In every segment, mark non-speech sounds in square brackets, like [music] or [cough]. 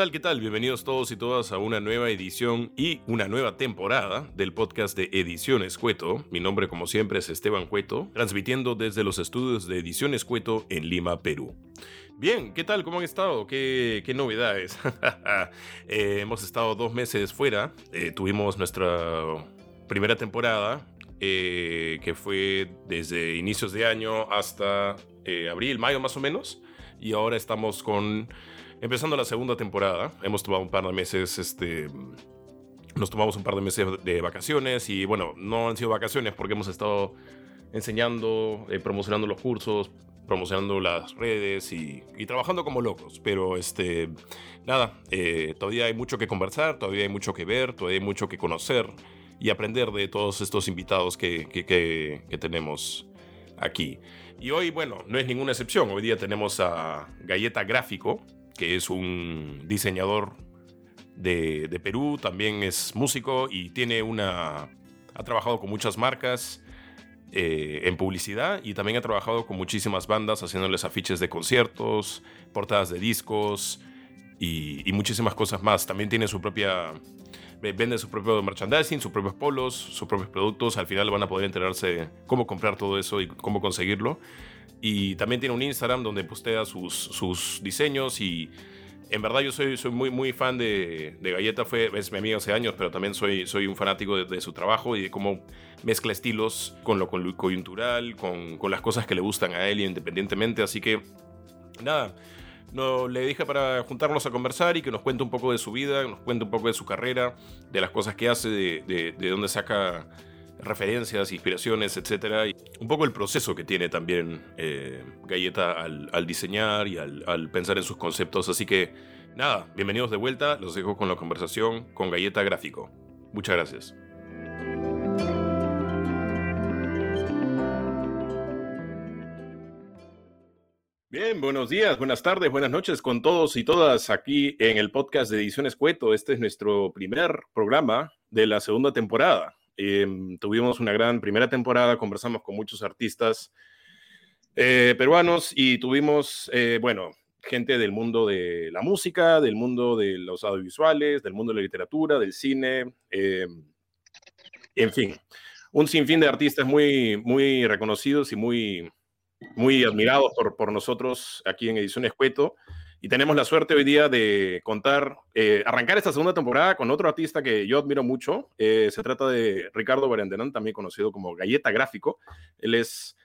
tal? ¿Qué tal? Bienvenidos todos y todas a una nueva edición y una nueva temporada del podcast de Ediciones Cueto. Mi nombre, como siempre, es Esteban Cueto, transmitiendo desde los estudios de Ediciones Cueto en Lima, Perú. Bien, ¿qué tal? ¿Cómo han estado? ¿Qué, qué novedades? [laughs] Eh, hemos estado dos meses fuera. Eh, tuvimos nuestra primera temporada, eh, que fue desde inicios de año hasta abril, mayo más o menos. Y ahora estamos con empezando la segunda temporada. Hemos tomado un par de meses, este, nos tomamos un par de meses de vacaciones y bueno, no han sido vacaciones porque hemos estado enseñando, eh, promocionando los cursos, promocionando las redes y, trabajando como locos. Pero este, nada, eh, todavía hay mucho que conversar, todavía hay mucho que ver, todavía hay mucho que conocer y aprender de todos estos invitados que, que, que tenemos aquí. Y hoy, bueno, no es ninguna excepción. Hoy día tenemos a Galleta Gráfico, que es un diseñador de, Perú, también es músico y tiene una... ha trabajado con muchas marcas eh, en publicidad y también ha trabajado con muchísimas bandas haciéndoles afiches de conciertos, portadas de discos y, muchísimas cosas más. También tiene su propia... Vende su propio merchandising, sus propios polos, sus propios productos. Al final van a poder enterarse cómo comprar todo eso y cómo conseguirlo. Y también tiene un Instagram donde postea sus, sus diseños y en verdad yo soy, soy muy, muy fan de, de, Galleta, fue, es mi amigo hace años, pero también soy, soy un fanático de, su trabajo y de cómo mezcla estilos con lo, con lo coyuntural, con, con, las cosas que le gustan a él independientemente. Así que, nada, no, le dije para juntarnos a conversar y que nos cuente un poco de su vida, nos cuente un poco de su carrera, de las cosas que hace, de, de dónde saca referencias, inspiraciones, etcétera. Y un poco el proceso que tiene también eh, Galleta al, diseñar y al, pensar en sus conceptos. Así que nada, bienvenidos de vuelta. Los dejo con la conversación con Galleta Gráfico. Muchas gracias. Bien, buenos días, buenas tardes, buenas noches con todos y todas aquí en el podcast de Ediciones Cueto. Este es nuestro primer programa de la segunda temporada. Em, tuvimos una gran primera temporada, conversamos con muchos artistas eh, peruanos y tuvimos, eh, bueno, gente del mundo de la música, del mundo de los audiovisuales, del mundo de la literatura, del cine, em, en fin, un sinfín de artistas muy, muy reconocidos y muy, muy admirados por, por nosotros aquí en Ediciones Cueto. Y tenemos la suerte hoy día de contar, eh, arrancar esta segunda temporada con otro artista que yo admiro mucho. Eh, se trata de Ricardo Barandenán, también conocido como Galleta Gráfico. Él es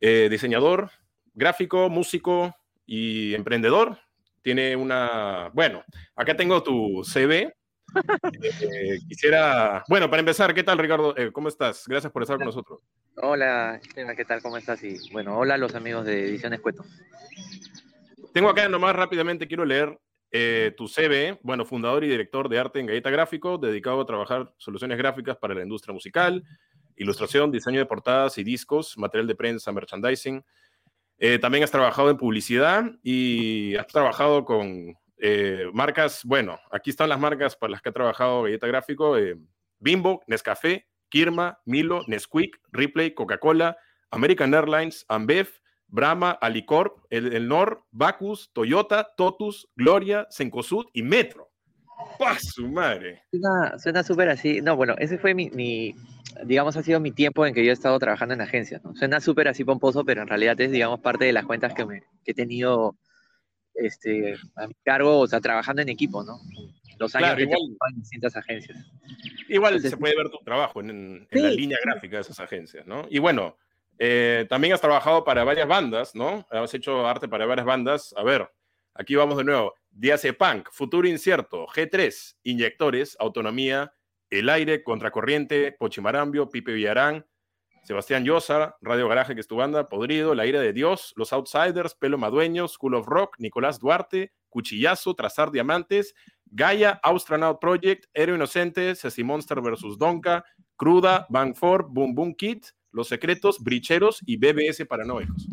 eh, diseñador, gráfico, músico y emprendedor. Tiene una, bueno, acá tengo tu CV. quisiera, bueno, para empezar, ¿qué tal Ricardo? ¿Cómo estás? Gracias por estar con nosotros. Hola, ¿qué tal? ¿Cómo estás? Y bueno, hola a los amigos de Ediciones Cueto. Tengo acá nomás rápidamente, quiero leer eh, tu CV, bueno, fundador y director de arte en Galleta Gráfico, dedicado a trabajar soluciones gráficas para la industria musical, ilustración, diseño de portadas y discos, material de prensa, merchandising. Eh, también has trabajado en publicidad y has trabajado con eh, marcas, bueno, aquí están las marcas para las que ha trabajado Galleta Gráfico, Bimbo, Nescafé, Kirma, Milo, Nesquik, Ripley, Coca-Cola, American Airlines, Ambev, Brahma, Alicorp, el, Nor, Bacus, Toyota, Totus, Gloria, Sencosud y Metro. ¡Pah, su madre! Suena súper así. No, bueno, ese fue mi, digamos, ha sido mi tiempo en que yo he estado trabajando en agencias. ¿no? Suena súper así pomposo, pero en realidad es, digamos, parte de las cuentas que, me, que he tenido este, a mi cargo, o sea, trabajando en equipo, ¿no? Los años que igual, en distintas agencias. Igual se puede ver tu trabajo en, la línea gráfica de esas agencias, ¿no? Y bueno, eh, también has trabajado para varias bandas, ¿no? Has hecho arte para varias bandas. A ver, aquí vamos de nuevo. Punk, Futuro Incierto, G3, Inyectores, Autonomía, El Aire, Contracorriente, Pochimarambio, Pipe Villarán, Sebastián Llosa, Radio Garaje, que es tu banda, Podrido, La Ira de Dios, Los Outsiders, Pelo Madueño, School of Rock, Nicolás Duarte, Cuchillazo, Trazar Diamantes, Gaia, Astronaut Project, Héroe Inocente, Ceci Monster vs. Donka, Cruda, Bang Boom Boom Kid, los Secretos, Bricheros y BBS Paranoicos.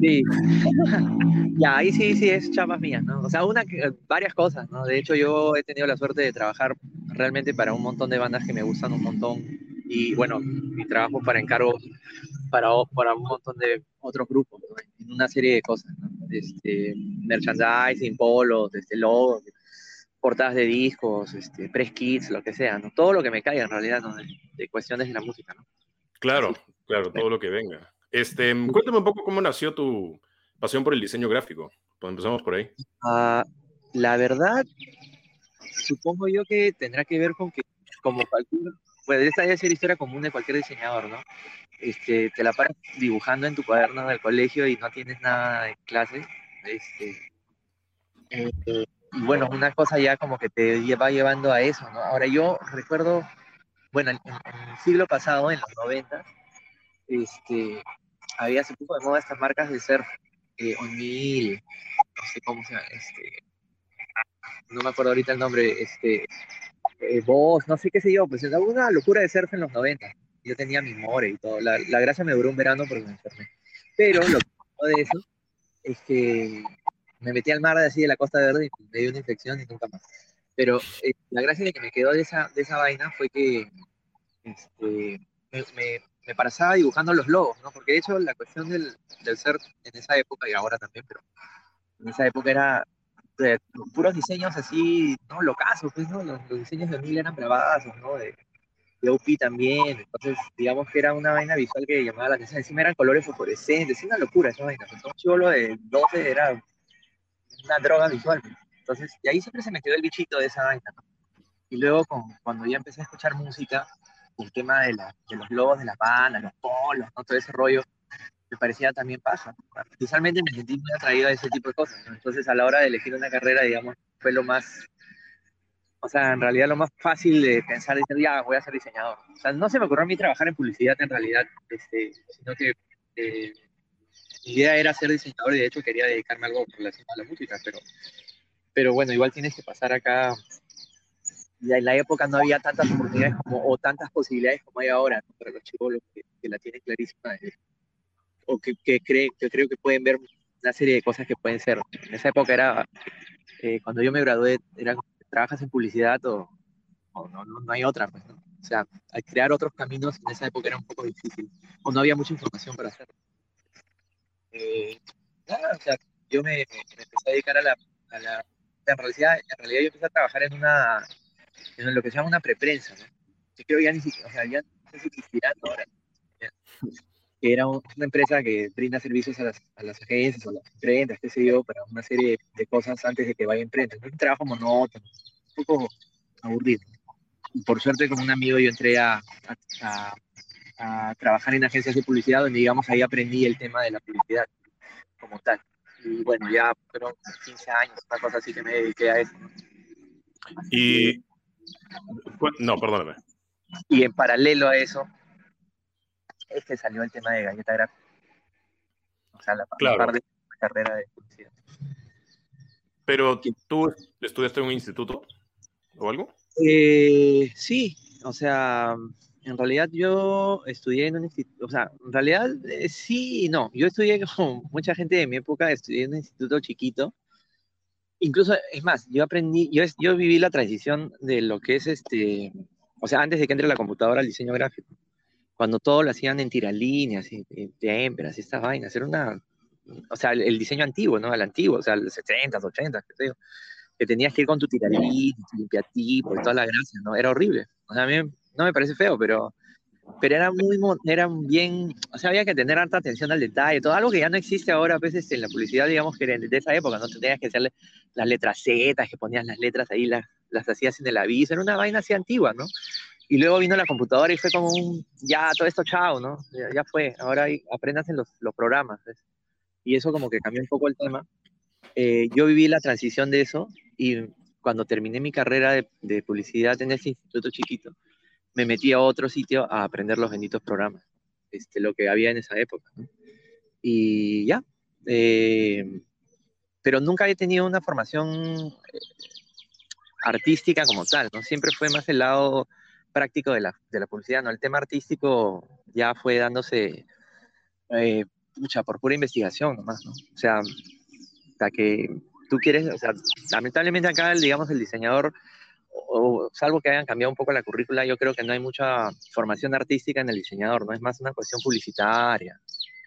Sí. [laughs] ya, ahí sí, sí es chapas mías, ¿no? O sea, una, varias cosas, ¿no? De hecho, yo he tenido la suerte de trabajar realmente para un montón de bandas que me gustan un montón. Y bueno, mi trabajo para encargos para, para un montón de otros grupos, ¿no? En una serie de cosas, ¿no? este, merchandising, polos, este, logos, portadas de discos, este, press kits, lo que sea, ¿no? Todo lo que me caiga en realidad, ¿no? De, cuestiones de la música, ¿no? Claro, claro, todo lo que venga. Este, cuéntame un poco cómo nació tu pasión por el diseño gráfico. Pues empezamos por ahí. Ah, la verdad, supongo yo que tendrá que ver con que, como cualquier, pues esta debe ser historia común de cualquier diseñador, ¿no? Este, te la paras dibujando en tu cuaderno del colegio y no tienes nada de clase. Este, eh, y bueno, una cosa ya como que te va llevando a eso, ¿no? Ahora yo recuerdo, bueno, en, el siglo pasado, en los 90, este, había se puso de moda estas marcas de surf, eh, O'Neill, no sé cómo se llama, este, no me acuerdo ahorita el nombre, este, eh, Boss, no sé qué sé yo, pues era una locura de surf en los 90. Yo tenía mi more y todo. La, la gracia me duró un verano porque me enfermé. Pero lo que de eso es que me metí al mar así de la Costa Verde y me dio una infección y nunca más. Pero eh, la gracia de que me quedó de esa, de esa vaina fue que este, me, me, me, pasaba dibujando los logos, ¿no? Porque de hecho la cuestión del, del ser en esa época y ahora también, pero en esa época era de, puros diseños así, ¿no? Locazos, pues, ¿no? Los, diseños de Mil eran bravazos, ¿no? De, de OP también, entonces digamos que era una vaina visual que llamaba la atención, encima eran colores fosforescentes, una locura esa vaina, entonces un chivolo de 12 era una droga visual. Entonces, y ahí siempre se me quedó el bichito de esa vaina. Y luego, con, cuando ya empecé a escuchar música, el tema de, la, de los logos de la banda, los polos, ¿no? todo ese rollo, me parecía también paja. Especialmente me sentí muy atraído a ese tipo de cosas. Entonces, a la hora de elegir una carrera, digamos, fue lo más, o sea, en realidad lo más fácil de pensar, decir, ya, voy a ser diseñador. O sea, no se me ocurrió a mí trabajar en publicidad en realidad, este, sino que eh, mi idea era ser diseñador y de hecho quería dedicarme a algo relacionado a la música, pero, pero bueno, igual tienes que pasar acá. Ya en la época no había tantas oportunidades como, o tantas posibilidades como hay ahora para los chicos que, que, la tienen clarísima o que, que, creen, que creo que pueden ver una serie de cosas que pueden ser. En esa época era, eh, cuando yo me gradué, era trabajas en publicidad o, o no, no, hay otra, pues, ¿no? O sea, al crear otros caminos en esa época era un poco difícil, o no había mucha información para hacerlo. Eh, sea, yo me, empecé a dedicar a la, en realidad, en realidad yo empecé a trabajar en una, en lo que se llama una preprensa, que era una empresa que brinda servicios a las, a las agencias a las imprentas, qué sé yo, para una serie de cosas antes de que vaya a imprenta. Es un trabajo monótono, un poco aburrido. Por suerte, con un amigo, yo entré a trabajar en agencias de publicidad, donde digamos ahí aprendí el tema de la publicidad como tal. Y bueno, ya fueron 15 años, una cosa así que me dediqué a eso. y, no, perdóname. Y en paralelo a eso, es que salió el tema de galleta gráfica. O sea, la, claro. parte de la carrera de publicidad. Pero tú estudiaste en un instituto o algo? Eh, sí, o sea, en realidad yo estudié en un instituto, o sea, en realidad eh, sí y no. Yo estudié [laughs] como mucha gente de mi época, estudié en un instituto chiquito. Incluso, es más, yo aprendí, yo, yo viví la transición de lo que es este, o sea, antes de que entre la computadora al diseño gráfico, cuando todo lo hacían en tiralíneas, y, témperas y estas vainas, era una, o sea, el, el, diseño antiguo, ¿no? El antiguo, o sea, los 70s, 80s, qué sé yo, que tenías que ir con tu tiralín, tu limpiatipo y toda la gracia, ¿no? Era horrible. O sea, a mí no me parece feo, pero, pero era muy, era bien, o sea, había que tener harta atención al detalle, todo algo que ya no existe ahora a veces en la publicidad, digamos que de esa época, ¿no? Tenías que hacerle las letras Z, que ponías las letras ahí, las, las hacías en el aviso, era una vaina así antigua, ¿no? Y luego vino la computadora y fue como un, ya, todo esto chao, ¿no? Ya, fue, ahora aprendas en los, los programas. Y eso como que cambió un poco el tema. Eh, yo viví la transición de eso y cuando terminé mi carrera de, de publicidad en ese instituto chiquito, me metí a otro sitio a aprender los benditos programas, este, lo que había en esa época. Y ya, eh, pero nunca he tenido una formación eh, artística como tal, ¿no? Siempre fue más el lado práctico de la, de la publicidad, ¿no? El tema artístico ya fue dándose, eh, por pura investigación nomás, ¿no? O sea, hasta que tú quieres, o sea, lamentablemente acá, digamos, el diseñador o, salvo que hayan cambiado un poco la currícula, yo creo que no hay mucha formación artística en el diseñador, no es más una cuestión publicitaria,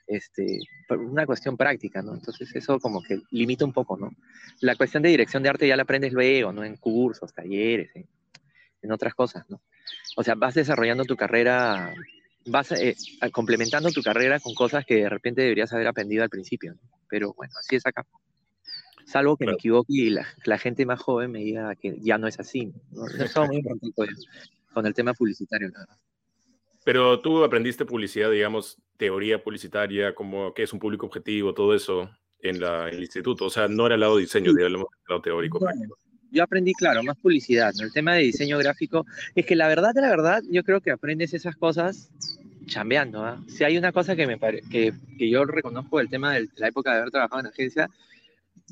este, una cuestión práctica, ¿no? Entonces eso como que limita un poco, ¿no? La cuestión de dirección de arte ya la aprendes luego, ¿no? En cursos, talleres, en, otras cosas, ¿no? O sea, vas desarrollando tu carrera, vas eh, complementando tu carrera con cosas que de repente deberías haber aprendido al principio, ¿no? Pero bueno, así es acá. Salvo que me equivoque y la, gente más joven me diga que ya no es así. ¿no? Es muy con el tema publicitario, ¿no? Pero tú aprendiste publicidad, digamos, teoría publicitaria, como qué es un público objetivo, todo eso en, la, el instituto. O sea, no era el lado diseño, sí. digamos, el lado teórico. yo aprendí, claro, más publicidad. ¿no? El tema de diseño gráfico es que la verdad, la verdad, yo creo que aprendes esas cosas chambeando. ¿ah? Si hay una cosa que, me que, que yo reconozco del tema de la época de haber trabajado en agencia,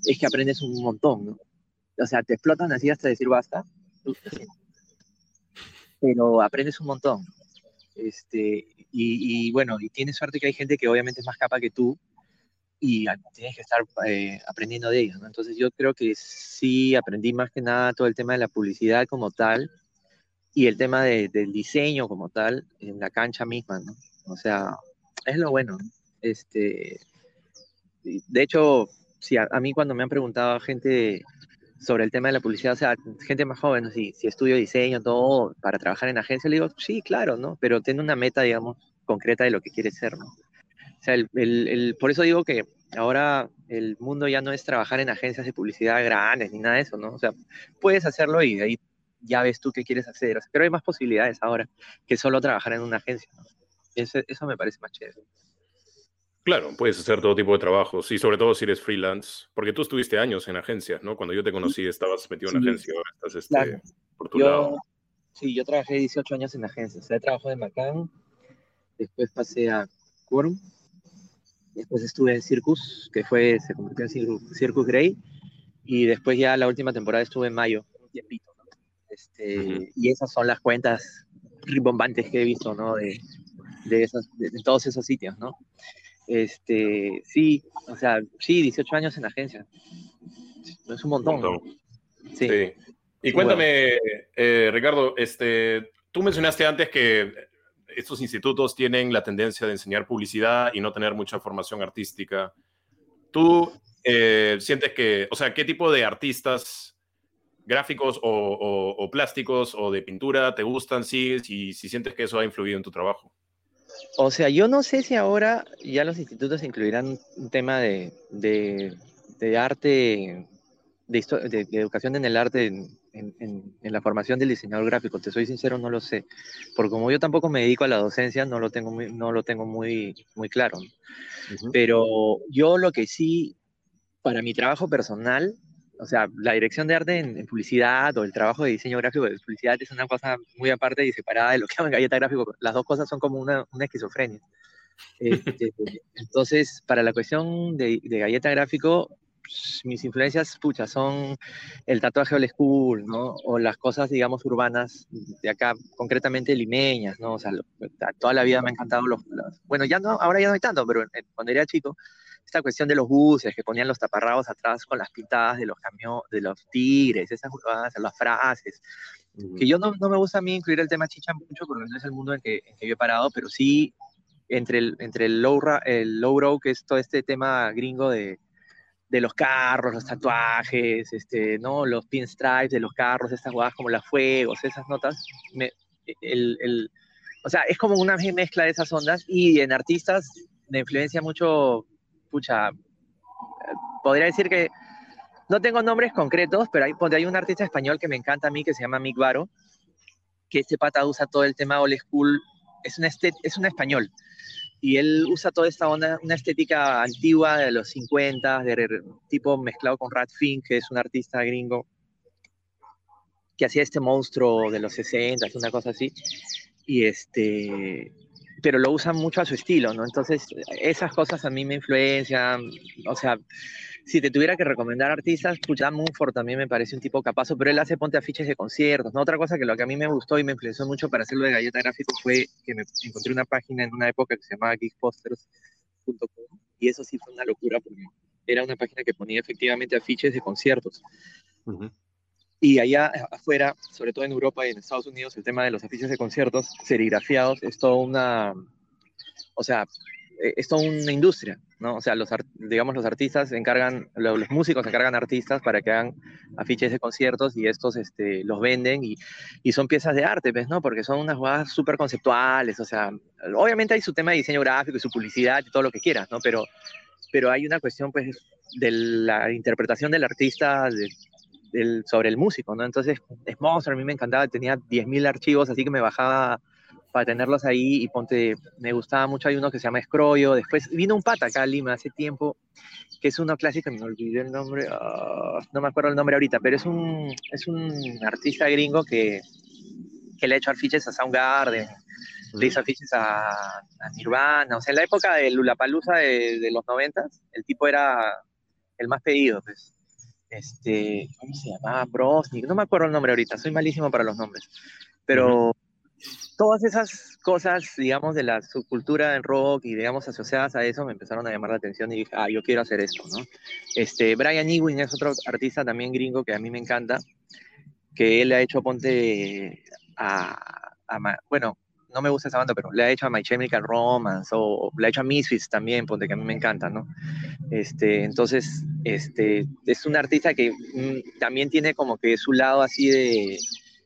es que aprendes un montón, ¿no? O sea, te explotan así hasta decir basta, pero aprendes un montón. Este, y, bueno, y tienes suerte que hay gente que obviamente es más capa que tú y tienes que estar eh, aprendiendo de ellos. Entonces yo creo que sí aprendí más que nada todo el tema de la publicidad como tal y el tema del diseño como tal en la cancha misma, ¿no? O sea, es lo bueno. Este, de hecho, sí, a, mí cuando me han preguntado gente sobre el tema de la publicidad, o sea, gente más joven, si, si estudio diseño, todo, para trabajar en agencia, le digo, sí, claro, ¿no? Pero tiene una meta, digamos, concreta de lo que quiere ser, ¿no? O sea, el, el, por eso digo que ahora el mundo ya no es trabajar en agencias de publicidad grandes ni nada de eso, ¿no? O sea, puedes hacerlo y de ahí ya ves tú qué quieres hacer, pero hay más posibilidades ahora que solo trabajar en una agencia, ¿no? Eso, eso me parece más chévere. Claro, puedes hacer todo tipo de trabajos y sobre todo si eres freelance, porque tú estuviste años en agencias, ¿no? Cuando yo te conocí estabas metido en agencia, estás este, por tu lado. Sí, yo trabajé 18 años en agencias. O sea, trabajé en Macan, después pasé a Quorum, después estuve en Circus, que fue, se convirtió en Circus, Circus Grey, y después ya la última temporada estuve en mayo, un tiempito, ¿no? Este, Y esas son las cuentas ribombantes que he visto, ¿no? De, de, esos, de todos esos sitios, ¿no? Este, sí, o sea, sí, 18 años en agencia. Es un montón. Sí. Y cuéntame, eh, Ricardo, este, tú mencionaste antes que estos institutos tienen la tendencia de enseñar publicidad y no tener mucha formación artística. ¿Tú eh, sientes que, o sea, qué tipo de artistas gráficos o, plásticos o de pintura te gustan, sí, si, si sientes que eso ha influido en tu trabajo? O sea, yo no sé si ahora ya los institutos incluirán un tema de, de, arte, de, educación en el arte en, la formación del diseñador gráfico. Te soy sincero, no lo sé. Porque como yo tampoco me dedico a la docencia, no lo tengo muy, no lo tengo muy, muy claro. Pero yo lo que sí, para mi trabajo personal, o sea, la dirección de arte en, publicidad o el trabajo de diseño gráfico de publicidad es una cosa muy aparte y separada de lo que hago en galleta gráfico. Las dos cosas son como una, una esquizofrenia. Este, [laughs] entonces, para la cuestión de, de galleta gráfico, pues, mis influencias, pucha, son el tatuaje old school, ¿no? O las cosas, digamos, urbanas de acá, concretamente limeñas, ¿no? O sea, toda la vida me han encantado los, Bueno, ya no, ahora ya no hay tanto, pero cuando era chico, esta cuestión de los buses que ponían los taparrabos atrás con las pintadas de los camiones, de los tigres, esas las frases. Que yo no, no, me gusta a mí incluir el tema chicha mucho porque no es el mundo en que, en que yo he parado, pero sí entre el, entre el low, el low road, que es todo este tema gringo de, de los carros, los tatuajes, este, ¿no? los pinstripes de los carros, estas jugadas como las fuegos, esas notas, me, el, el, o sea, es como una mezcla de esas ondas y en artistas me influencia mucho escucha, podría decir que no tengo nombres concretos, pero hay, hay un artista español que me encanta a mí que se llama Mick Varo, que este pata usa todo el tema old school, es un, es un español, y él usa toda esta onda, una estética antigua de los 50, de, tipo mezclado con Rat Fink, que es un artista gringo, que hacía este monstruo de los 60, una cosa así, y este, pero lo usan mucho a su estilo, ¿no? Entonces, esas cosas a mí me influencian, o sea, si te tuviera que recomendar artistas, pues Dan Mumford también me parece un tipo capaz, pero él hace ponte afiches de conciertos, ¿no? Otra cosa que lo que a mí me gustó y me influenció mucho para hacerlo de galleta gráfico fue que me encontré una página en una época que se llamaba geekposters.com y eso sí fue una locura porque era una página que ponía efectivamente afiches de conciertos. Y allá afuera, sobre todo en Europa y en Estados Unidos, el tema de los afiches de conciertos serigrafiados es toda una, o sea, eh, es toda una industria, ¿no? O sea, los, digamos, los artistas encargan, los, músicos encargan artistas para que hagan afiches de conciertos y estos este, los venden y, y son piezas de arte, ¿ves? ¿no? Porque son unas jugadas súper conceptuales, o sea, obviamente hay su tema de diseño gráfico y su publicidad y todo lo que quieras, ¿no? Pero, pero hay una cuestión, pues, de la interpretación del artista sobre el músico, ¿no? Entonces, es Monster, a mí me encantaba, tenía 10.000 archivos, así que me bajaba para tenerlos ahí y ponte, me gustaba mucho, hay uno que se llama Escroyo, después vino un pata acá a Lima hace tiempo, que es uno clásico, me olvidé el nombre, ah, no me acuerdo el nombre ahorita, pero es un, es un artista gringo que, que le ha hecho afiches a Soundgarden, le hizo afiches a, a, Nirvana, o sea, en la época de Lulapalooza de, de los noventas, el tipo era el más pedido, pues. Este, ¿cómo se llamaba? Brosnik, no me acuerdo el nombre ahorita, soy malísimo para los nombres, pero todas esas cosas, digamos, de la subcultura del rock y, digamos, asociadas a eso, me empezaron a llamar la atención y dije, ah, yo quiero hacer esto, ¿no? Este, Brian Ewing es otro artista también gringo que a mí me encanta, que él ha hecho, ponte, a, bueno, no me gusta esa banda, pero le ha hecho a My Chemical Romance o le ha hecho a Misfits también, ponte, que a mí me encanta, ¿no? Este, entonces, este, es un artista que mm, también tiene como que su lado así de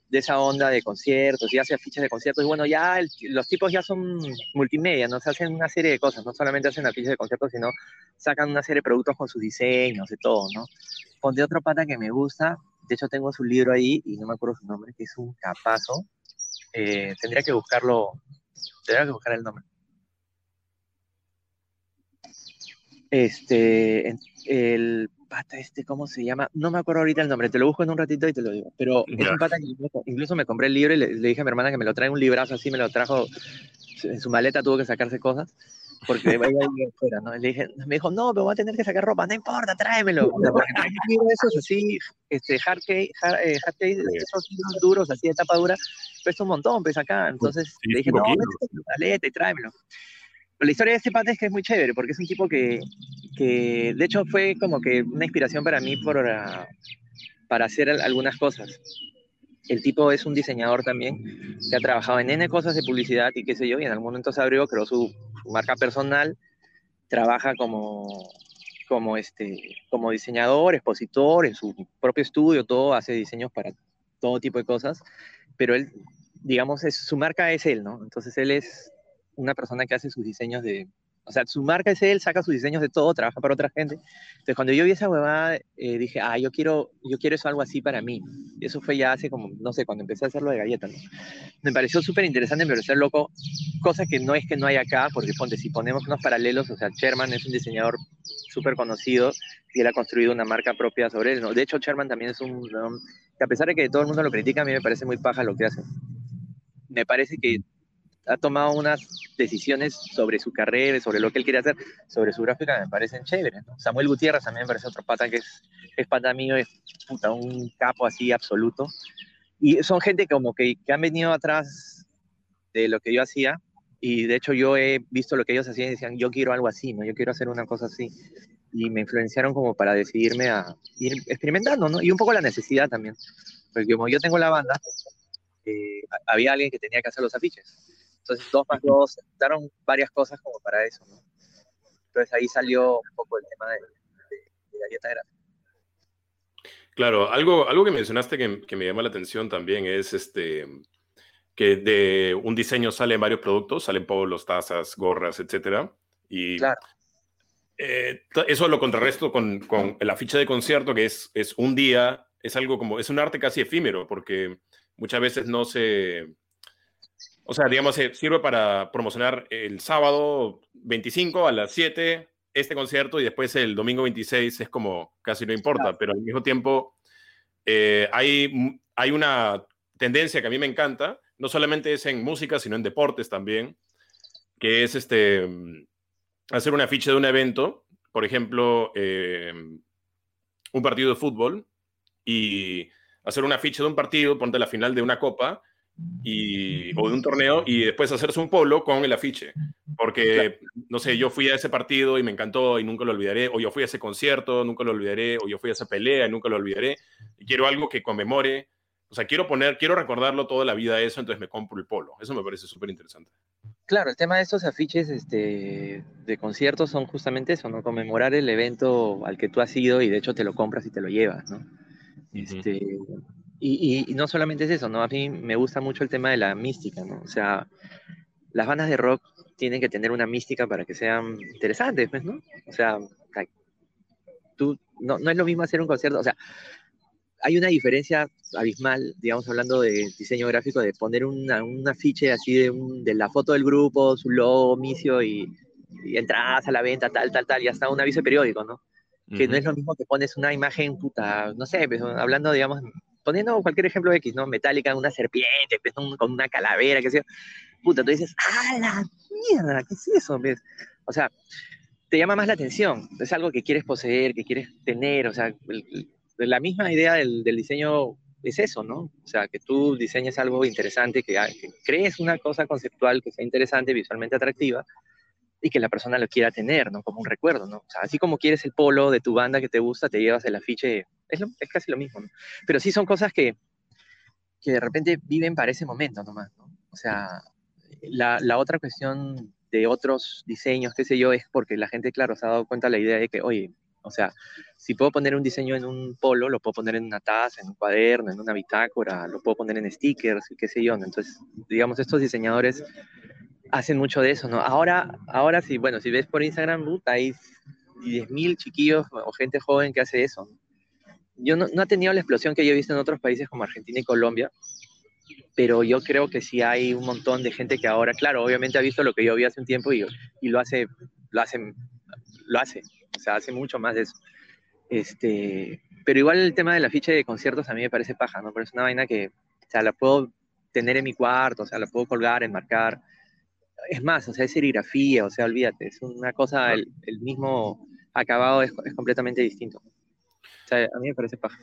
de esa onda de conciertos y hace afiches de conciertos. Y bueno, ya los tipos ya son multimedia, ¿no? Se hacen una serie de cosas, no solamente hacen afiches de conciertos, sino sacan una serie de productos con sus diseños, y todo, ¿no? de otro pata que me gusta, de hecho tengo su libro ahí y no me acuerdo su nombre, que es un capazo. Eh, tendría que buscarlo, tendría que buscar el nombre. Este, el pata este, ¿cómo se llama? No me acuerdo ahorita el nombre, te lo busco en un ratito y te lo digo. Pero es un pata que incluso, me compré el libro y le, dije a mi hermana que me lo trae un librazo así, me lo trajo en su maleta, tuvo que sacarse cosas. Porque vaya ahí afuera, ¿no? Le dije, me dijo, no, pero voy a tener que sacar ropa, no importa, tráemelo. Porque hay esos así, este, hard case, eh, esos libros duros, así de tapa dura, pesa un montón, pesa acá. Entonces le dije, no, métete y tráemelo la historia de este pata es que es muy chévere, porque es un tipo que, que de hecho fue como que una inspiración para mí por, ah, para hacer algunas cosas. El tipo es un diseñador también, que ha trabajado en N cosas de publicidad y qué sé yo, y en algún momento se abrió, creó su, marca personal, trabaja como, como, este, como diseñador, expositor, en su propio estudio, todo, hace diseños para todo tipo de cosas, pero él, digamos, es, su marca es él, ¿no? Entonces él es una persona que hace sus diseños de, o sea, su marca es él, saca sus diseños de todo, trabaja para otra gente. Entonces, cuando yo vi esa huevada, eh, dije, ah, yo quiero, yo quiero eso algo así para mí. Y eso fue ya hace como, no sé, cuando empecé a hacerlo de galletas, ¿no? Me pareció súper interesante, me pareció loco, cosa que no es que no hay acá, porque ponte, si ponemos unos paralelos, o sea, Sherman es un diseñador súper conocido y él ha construido una marca propia sobre él, ¿no? De hecho, Sherman también es un, que a pesar de que todo el mundo lo critica, a mí me parece muy paja lo que hace. Me parece que ha tomado unas decisiones sobre su carrera, sobre lo que él quiere hacer, sobre su gráfica, me parecen chéveres. Samuel Gutiérrez también me parece otro pata que es, es pata mío, es puta, un capo así absoluto. Y son gente como que, que han venido atrás de lo que yo hacía, y de hecho yo he visto lo que ellos hacían y decían, yo quiero algo así, ¿no? Yo quiero hacer una cosa así. Y me influenciaron como para decidirme a ir experimentando, ¿no? Y un poco la necesidad también. Porque como yo tengo la banda, eh, había alguien que tenía que hacer los afiches. Entonces, dos más dos, juntaron varias cosas como para eso, ¿no? Entonces ahí salió un poco el tema de, la dieta gráfica. Claro, algo, algo que mencionaste que, que, me llama la atención también es este que de un diseño salen varios productos, salen polos, tazas, gorras, etcétera. Y claro. Eh, eso lo contrarresto con, con la ficha de concierto, que es, es un día, es algo como, es un arte casi efímero, porque muchas veces no se, o sea, digamos, sirve para promocionar el sábado 25 a las 7 este concierto y después el domingo 26 es como casi no importa, pero al mismo tiempo eh, hay, hay una tendencia que a mí me encanta, no solamente es en música, sino en deportes también, que es este, hacer una ficha de un evento, por ejemplo, eh, un partido de fútbol, y hacer una ficha de un partido, ponte la final de una copa, y, o de un torneo y después hacerse un polo con el afiche. Porque, no sé, yo fui a ese partido y me encantó y nunca lo olvidaré, o yo fui a ese concierto, nunca lo olvidaré, o yo fui a esa pelea y nunca lo olvidaré, y quiero algo que conmemore, o sea, quiero poner, quiero recordarlo toda la vida eso, entonces me compro el polo. Eso me parece súper interesante. claro, el tema de estos afiches este, de conciertos son justamente eso, ¿no? Conmemorar el evento al que tú has ido y de hecho te lo compras y te lo llevas, ¿no? este, y, y, no solamente es eso, ¿no? A mí me gusta mucho el tema de la mística, ¿no? O sea, las bandas de rock tienen que tener una mística para que sean interesantes, pues, ¿no? O sea, tú, no, no es lo mismo hacer un concierto, o sea, hay una diferencia abismal, digamos, hablando de diseño gráfico, de poner una, un afiche así de, de, la foto del grupo, su logo, micio y, entradas a la venta, tal, tal, tal, y hasta un aviso periódico, ¿no? Que no es lo mismo que pones una imagen, puta, no sé, pues, hablando, digamos, poniendo cualquier ejemplo X, ¿no? Metálica, una serpiente, pues, con una calavera, que sea. Puta, tú dices, ¡ah, la mierda! ¿Qué es eso? ¿Ves? O sea, te llama más la atención. Es algo que quieres poseer, que quieres tener. O sea, la misma idea del, diseño es eso, ¿no? O sea, que tú diseñes algo interesante, que, que, crees una cosa conceptual que sea interesante, visualmente atractiva, y que la persona lo quiera tener, ¿no? Como un recuerdo, ¿no? O sea, así como quieres el polo de tu banda que te gusta, te llevas el afiche, es, es casi lo mismo, ¿no? Pero sí son cosas que, que de repente viven para ese momento nomás, ¿no? O sea, la, la, otra cuestión de otros diseños, qué sé yo, es porque la gente, claro, se ha dado cuenta de la idea de que, oye, o sea, si puedo poner un diseño en un polo, lo puedo poner en una taza, en un cuaderno, en una bitácora, lo puedo poner en stickers, qué sé yo. Entonces, digamos, estos diseñadores hacen mucho de eso, ¿no? Ahora, ahora sí, bueno, si ves por Instagram, hay 10.000 chiquillos o gente joven que hace eso. Yo no, no he tenido la explosión que yo he visto en otros países como Argentina y Colombia, pero yo creo que sí hay un montón de gente que ahora, claro, obviamente ha visto lo que yo vi hace un tiempo y, y lo hace, lo hace, lo hace, o sea, hace mucho más de eso. Este, pero igual el tema de la ficha de conciertos a mí me parece paja, ¿no? Pero es una vaina que, o sea, la puedo tener en mi cuarto, o sea, la puedo colgar, enmarcar. Es más, o sea, es serigrafía, o sea, olvídate, es una cosa, el, el mismo acabado es, es completamente distinto. A mí me parece paja.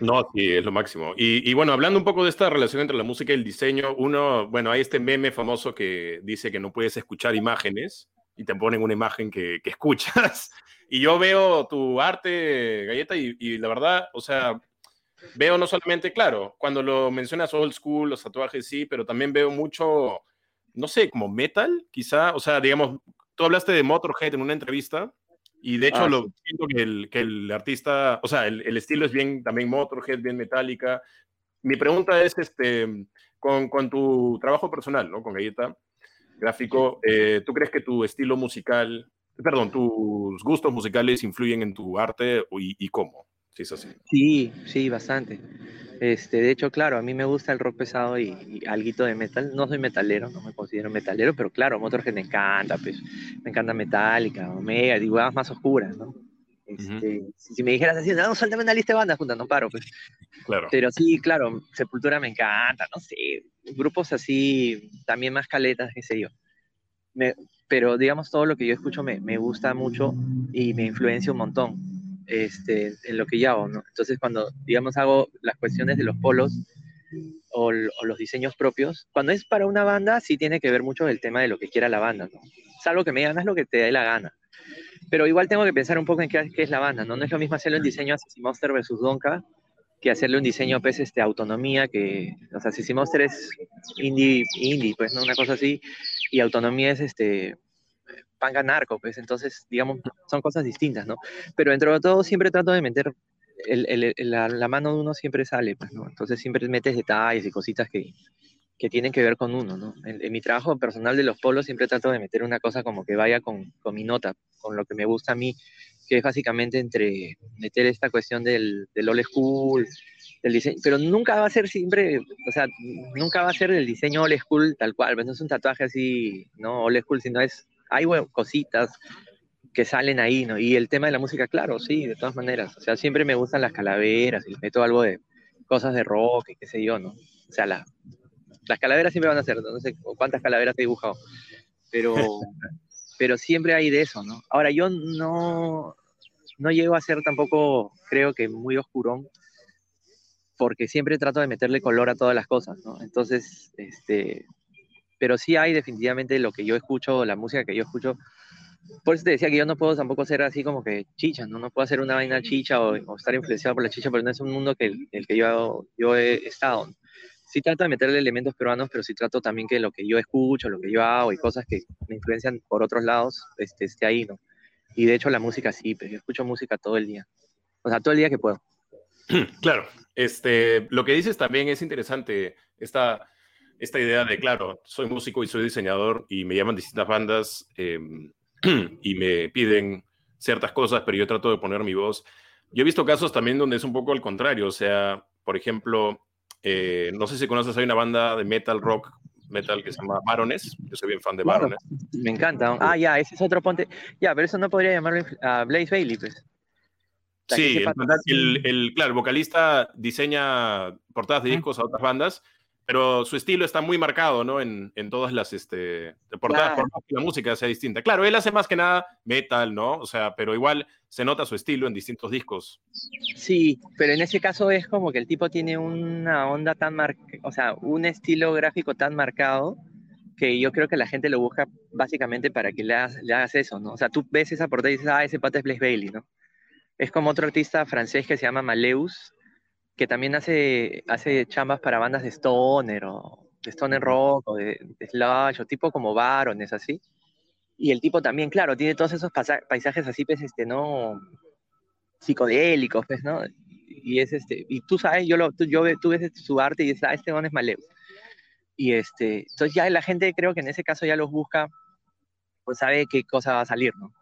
No, sí, es lo máximo. Y, bueno, hablando un poco de esta relación entre la música y el diseño, uno, bueno, hay este meme famoso que dice que no puedes escuchar imágenes y te ponen una imagen que, escuchas. [laughs] Y yo veo tu arte, Galleta, y, la verdad, o sea, veo no solamente, claro, cuando lo mencionas old school, los tatuajes, sí, pero también veo mucho, no sé, como metal, quizá, o sea, digamos, tú hablaste de Motorhead en una entrevista y de hecho, ah, lo siento que el, que el, artista, o sea, el, el, estilo es bien también Motorhead, bien metálica. Mi pregunta es, este, con, con tu trabajo personal, ¿no? Con Galleta Gráfico, eh, ¿tú crees que tu estilo musical, perdón, tus gustos musicales influyen en tu arte y, y cómo? Si es así. Sí, sí, bastante. Este, de hecho, claro, a mí me gusta el rock pesado y, y algo de metal. No soy metalero, no me considero metalero, pero claro, Motorhead me encanta, pues, me encanta Metallica, Omega, digo, más oscuras, ¿no? Este, si, me dijeras así, no, suéltame una lista de bandas juntas, no paro, pues. Claro. Pero sí, claro, Sepultura me encanta, no sé, grupos así, también más caletas, qué sé yo. Me, pero digamos, todo lo que yo escucho me, me gusta mucho y me influencia un montón este, en lo que yo hago, ¿no? Entonces, cuando, digamos, hago las cuestiones de los polos o, los diseños propios, cuando es para una banda, sí tiene que ver mucho el tema de lo que quiera la banda, ¿no? Salvo que me ganas lo que te dé la gana. Pero igual tengo que pensar un poco en qué, qué es la banda, ¿no? No es lo mismo hacerlo en diseño Assassin Monster versus Donka que hacerle un diseño, pues, este, autonomía, que, o sea, si Monster es indie, indie, pues, ¿no? Una cosa así, y autonomía es, este, panga narco, pues entonces, digamos, son cosas distintas, ¿no? Pero dentro de todo siempre trato de meter, el, la, mano de uno siempre sale, pues, ¿no? Entonces siempre metes detalles y cositas que, que tienen que ver con uno, ¿no? En, mi trabajo personal de los polos siempre trato de meter una cosa como que vaya con, con, mi nota, con lo que me gusta a mí, que es básicamente entre meter esta cuestión del, del old school, del diseño, pero nunca va a ser siempre, o sea, nunca va a ser el diseño old school tal cual, pues no es un tatuaje así, no old school, sino es hay cositas que salen ahí, ¿no? Y el tema de la música, claro, sí, de todas maneras. O sea, siempre me gustan las calaveras y meto algo de cosas de rock y qué sé yo, ¿no? O sea, las calaveras siempre van a ser, no sé cuántas calaveras he dibujado, pero, [laughs] pero siempre hay de eso, ¿no? Ahora, yo no, no llego a ser tampoco, creo que muy oscurón, porque siempre trato de meterle color a todas las cosas, ¿no? Entonces, este, pero sí hay definitivamente lo que yo escucho, la música que yo escucho. Por eso te decía que yo no puedo tampoco ser así como que chicha, ¿no? No puedo hacer una vaina chicha o, estar influenciado por la chicha, pero no es un mundo que el, que yo, yo he estado. sí trato de meterle elementos peruanos, pero sí trato también que lo que yo escucho, lo que yo hago y cosas que me influencian por otros lados, este, esté ahí, ¿no? Y de hecho la música sí, pero pues, yo escucho música todo el día. O sea, todo el día que puedo. [clears throat] Claro, este, lo que dices también es interesante, esta, esta idea de, claro, soy músico y soy diseñador y me llaman distintas bandas em, [clears throat] y me piden ciertas cosas, pero yo trato de poner mi voz. Yo he visto casos también donde es un poco al contrario, o sea, por ejemplo, eh, no sé si conoces, hay una banda de metal rock, metal que se llama Barones, yo soy bien fan de Barones. me encanta. Ah, ya, ese es otro ponte. Ya, pero eso no podría llamarlo a Blaze Bailey, pues. Sí, el, el, claro, el vocalista diseña portadas de discos a otras bandas, pero su estilo está muy marcado, ¿no? En, en todas las este, portadas, por más que la música sea distinta. Claro, él hace más que nada metal, ¿no? O sea, pero igual se nota su estilo en distintos discos. Sí, pero en ese caso es como que el tipo tiene una onda tan marcada, o sea, un estilo gráfico tan marcado que yo creo que la gente lo busca básicamente para que le hagas, le hagas eso, ¿no? O sea, tú ves esa portada y dices, ah, ese pata es Blaze Bailey, ¿no? Es como otro artista francés que se llama Maleus, que también hace, hace chambas para bandas de stoner o de stoner rock o de, slash o tipo como varones así. Y el tipo también, claro, tiene todos esos paisajes así, pues, este, ¿no? Psicodélicos, pues, ¿no? Y es este, y tú sabes, yo lo, tú, yo, tú ves su arte y dices, ah, este don es Maleus. Y este, entonces ya la gente creo que en ese caso ya los busca, pues sabe qué cosa va a salir, ¿no?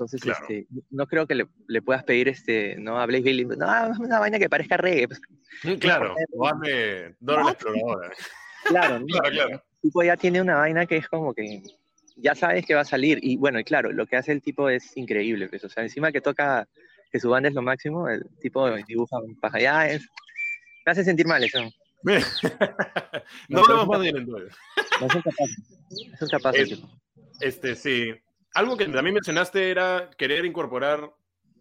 Entonces, este, no creo que le, le, puedas pedir este, ¿no? a Blaze Bailey, no, una vaina que parezca reggae. Claro, o hazme Dora la Exploradora. Claro, [laughs] claro, claro. El tipo ya tiene una vaina que es como que ya sabes que va a salir. Y bueno, y claro, lo que hace el tipo es increíble. Pues, o sea, encima que toca que su banda es lo máximo, el tipo dibuja un paja. Ya es. Me hace sentir mal eso. [laughs] no, lo vamos a decir entonces. No son capaces. No son capaces. este, sí algo que también mencionaste era querer incorporar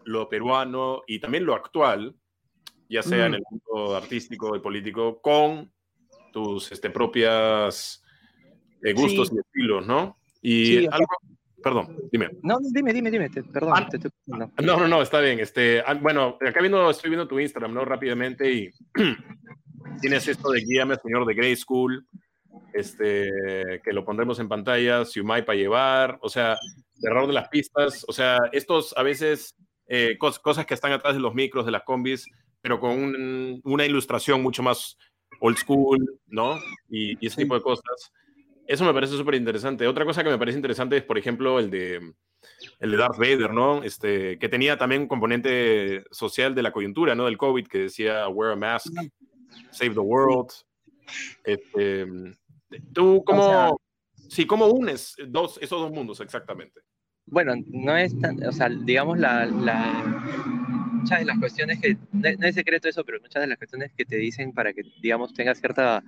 lo peruano y también lo actual, ya sea en el mundo artístico y político, con tus este, propias eh, gustos y estilos, ¿no? Y algo, perdón, dime. No, dime, dime, dime, perdón. Ah, no, no, no, está bien. Este, ah, bueno, acá viendo, estoy viendo tu Instagram, ¿no? Rápidamente y [clears throat] tienes esto de guíame, señor de Grey School, este, que lo pondremos en pantalla, Siumai para llevar, o sea, terror de las pistas, o sea, estos a veces eh, cosas que están atrás de los micros, de las combis, pero con una ilustración mucho más old school, ¿no? Y, ese tipo de cosas. Eso me parece súper interesante. Otra cosa que me parece interesante es, por ejemplo, el de, el de Darth Vader, ¿no? Este, que tenía también un componente social de la coyuntura, ¿no? Del COVID, que decía, wear a mask, save the world. Este, ¿Tú cómo, sí, cómo unes dos, esos dos mundos exactamente? Bueno, no es tan, o sea, digamos, la, la, muchas de las cuestiones que, no, es secreto eso, pero muchas de las cuestiones que te dicen para que, digamos, tengas cierta,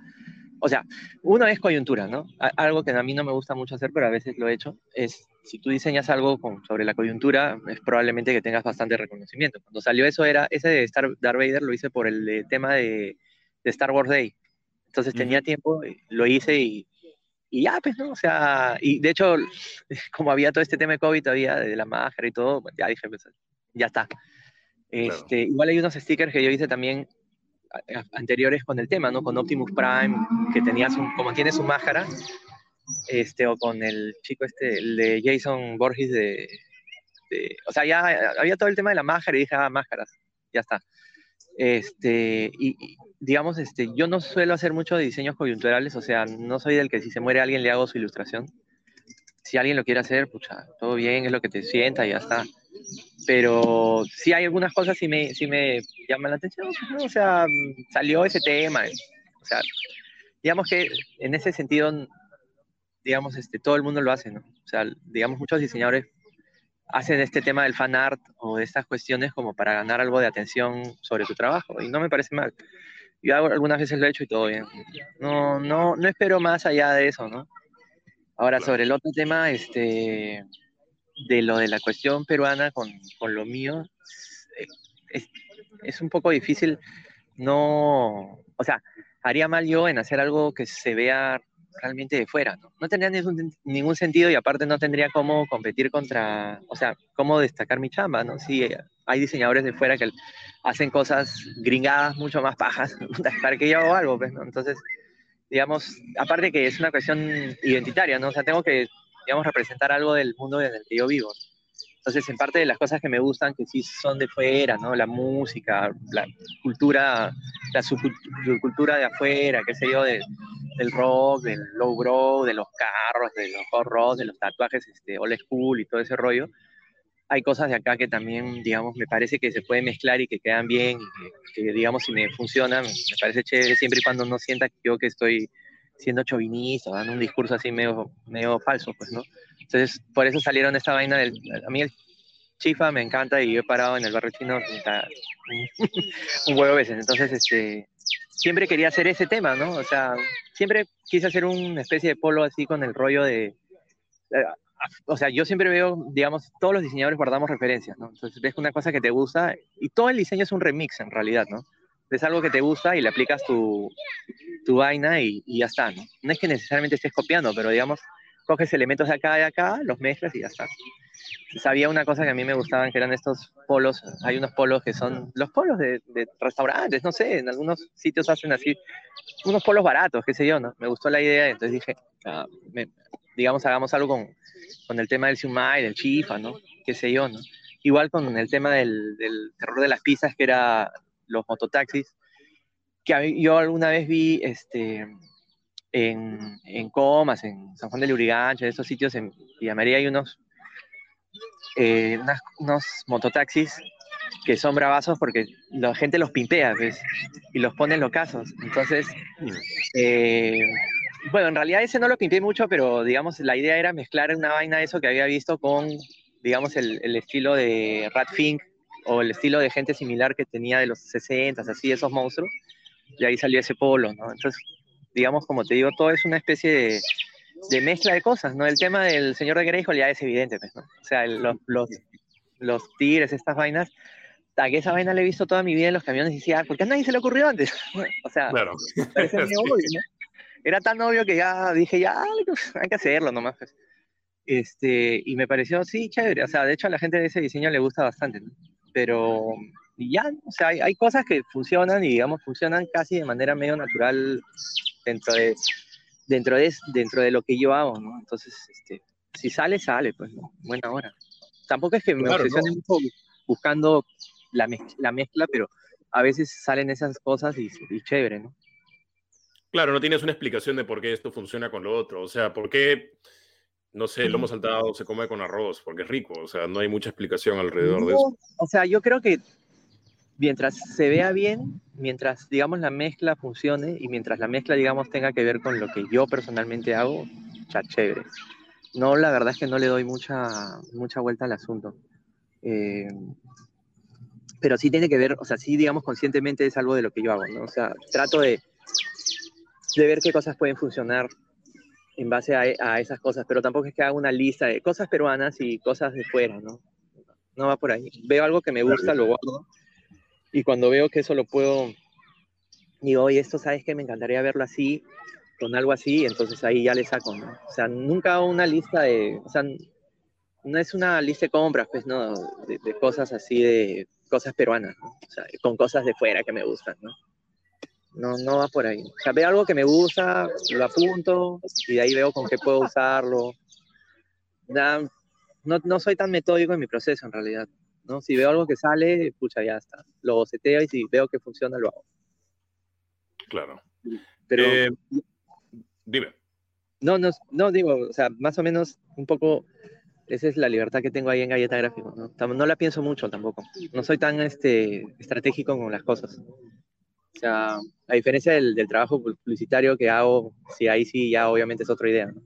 o sea, uno es coyuntura, ¿no? Algo que a mí no me gusta mucho hacer, pero a veces lo he hecho, es, si tú diseñas algo con, sobre la coyuntura, es probablemente que tengas bastante reconocimiento. Cuando salió eso era, ese de Star, Darth Vader lo hice por el tema de, de Star Wars Day, entonces tenía tiempo, lo hice y, y, ya, pues, ¿no? O sea, y de hecho, [laughs] como había todo este tema de COVID todavía, de la máscara y todo, ya dije, pues, ya está. Este, Igual hay unos stickers que yo hice también anteriores con el tema, ¿no? Con Optimus Prime, que tenía su, como tiene su máscara, este, o con el chico este, el de Jason Borges de, de, o sea, ya había todo el tema de la máscara y dije, ah, máscaras, ya está. Este, y, digamos, este, yo no suelo hacer mucho de diseños coyunturales, o sea, no soy del que si se muere alguien le hago su ilustración. Si alguien lo quiere hacer, pucha, todo bien, es lo que te sienta y ya está. Pero sí hay algunas cosas sí me, sí me llaman la atención, o sea, salió ese tema, o sea, digamos que en ese sentido, digamos, este, todo el mundo lo hace, ¿no? O sea, digamos, muchos diseñadores hacen este tema del fan art o de estas cuestiones como para ganar algo de atención sobre tu trabajo y no me parece mal. Yo algunas veces lo he hecho y todo bien. No, no, no espero más allá de eso, ¿no? Ahora, sobre el otro tema, este, de lo de la cuestión peruana con, con lo mío, eh, es, es, un poco difícil, no, o sea, haría mal yo en hacer algo que se vea realmente de fuera, ¿no? No tendría ningún, ningún sentido y aparte no tendría cómo competir contra, o sea, cómo destacar mi chamba, ¿no? Sí, hay diseñadores de fuera que hacen cosas gringadas mucho más pajas [laughs] para que yo hago algo, pues, ¿no? Entonces, digamos, aparte que es una cuestión identitaria, ¿no? O sea, tengo que, digamos, representar algo del mundo en el que yo vivo. Entonces, en parte de las cosas que me gustan, que sí son de fuera, ¿no? La música, la cultura, la subcultura de afuera, qué sé yo, del rock, del low bro, de los carros, de los hot rods, de los tatuajes este, old school y todo ese rollo. Hay cosas de acá que también, digamos, me parece que se pueden mezclar y que quedan bien, y que, digamos, si me funcionan, me parece chévere siempre y cuando no sienta yo que estoy siendo chauvinista, dando un discurso así medio, medio falso, pues, ¿no? Entonces, por eso salieron esta vaina del... A mí el chifa me encanta y yo he parado en el barrio chino [laughs] un huevo a veces. Entonces, este, siempre quería hacer ese tema, ¿no? O sea, siempre quise hacer una especie de polo así con el rollo de... Eh, o sea, yo siempre veo, digamos, todos los diseñadores guardamos referencias, ¿no? Entonces ves una cosa que te gusta y todo el diseño es un remix en realidad, ¿no? Es algo que te gusta y le aplicas tu, tu vaina y, y ya está, ¿no? No es que necesariamente estés copiando, pero digamos, coges elementos de acá y de acá, los mezclas y ya está. Sabía una cosa que a mí me gustaban, que eran estos polos, hay unos polos que son los polos de, restaurantes, no sé, en algunos sitios hacen así, unos polos baratos, qué sé yo, ¿no? Me gustó la idea, entonces dije, ah, digamos, hagamos algo con, con el tema del Siumai, del Chifa, ¿no? Qué sé yo, ¿no? Igual con el tema del, del terror de las pizzas, que era los mototaxis, que yo alguna vez vi, este, en, en Comas, en San Juan de Lurigancho, en esos sitios en Villa María hay unos, eh, unos mototaxis que son bravazos porque la gente los pimpea, ¿ves? Y los pone en los casos. Entonces, eh, bueno, en realidad ese no lo pinté mucho, pero digamos, la idea era mezclar una vaina de eso que había visto con, digamos, el, el estilo de Rat Fink o el estilo de gente similar que tenía de los 60, así, esos monstruos. Y ahí salió ese polo, ¿no? Entonces, digamos, como te digo, todo es una especie de, mezcla de cosas, ¿no? El tema del señor de Greyhall ya es evidente, pues, ¿no? O sea, los, los, tigres, estas vainas, a que esa vaina la he visto toda mi vida en los camiones y decía, ah, ¿por qué a nadie se le ocurrió antes? [laughs] o sea, parece [laughs] obvio, ¿no? Era tan obvio que ya dije, ya, hay que hacerlo nomás, pues. Este, y me pareció, sí, chévere. O sea, de hecho a la gente de ese diseño le gusta bastante, ¿no? Pero ya, o sea, hay, hay, cosas que funcionan y digamos funcionan casi de manera medio natural dentro de, dentro de, dentro de lo que yo hago, ¿no? Entonces, este, si sale, sale, pues, ¿no? Buena hora. Tampoco es que me obsesione mucho buscando la, la, mezcla, pero a veces salen esas cosas y, y, chévere, ¿no? Claro, no tienes una explicación de por qué esto funciona con lo otro. O sea, por qué, no sé, el lomo saltado se come con arroz, porque es rico. O sea, no hay mucha explicación alrededor de eso. O sea, yo creo que mientras se vea bien, mientras, digamos, la mezcla funcione y mientras la mezcla, digamos, tenga que ver con lo que yo personalmente hago, ya chévere. No, la verdad es que no le doy mucha, mucha vuelta al asunto. Eh, pero sí tiene que ver, o sea, sí, digamos, conscientemente es algo de lo que yo hago, ¿no? O sea, trato de, de ver qué cosas pueden funcionar en base a, a, esas cosas, pero tampoco es que haga una lista de cosas peruanas y cosas de fuera, ¿no? No va por ahí. Veo algo que me gusta, lo guardo y cuando veo que eso lo puedo, digo, oye, esto sabes que me encantaría verlo así, con algo así, entonces ahí ya le saco, ¿no? O sea, nunca una lista de, o sea, no es una lista de compras, pues, ¿no? De, cosas así, de cosas peruanas, ¿no? O sea, con cosas de fuera que me gustan, ¿no? No, no va por ahí. O sea, veo algo que me gusta, lo apunto y de ahí veo con qué puedo usarlo. no, no soy tan metódico en mi proceso, en realidad. ¿no? Si veo algo que sale, pucha, ya está. Lo boceteo y si veo que funciona, lo hago. Claro. Pero... Eh, dime. No, no, no, digo, o sea, más o menos un poco, esa es la libertad que tengo ahí en Galleta Gráfico, ¿no? No la pienso mucho tampoco. No soy tan este, estratégico con las cosas. O sea, a diferencia del, del trabajo publicitario que hago, sí, ahí sí ya obviamente es otra idea, ¿no?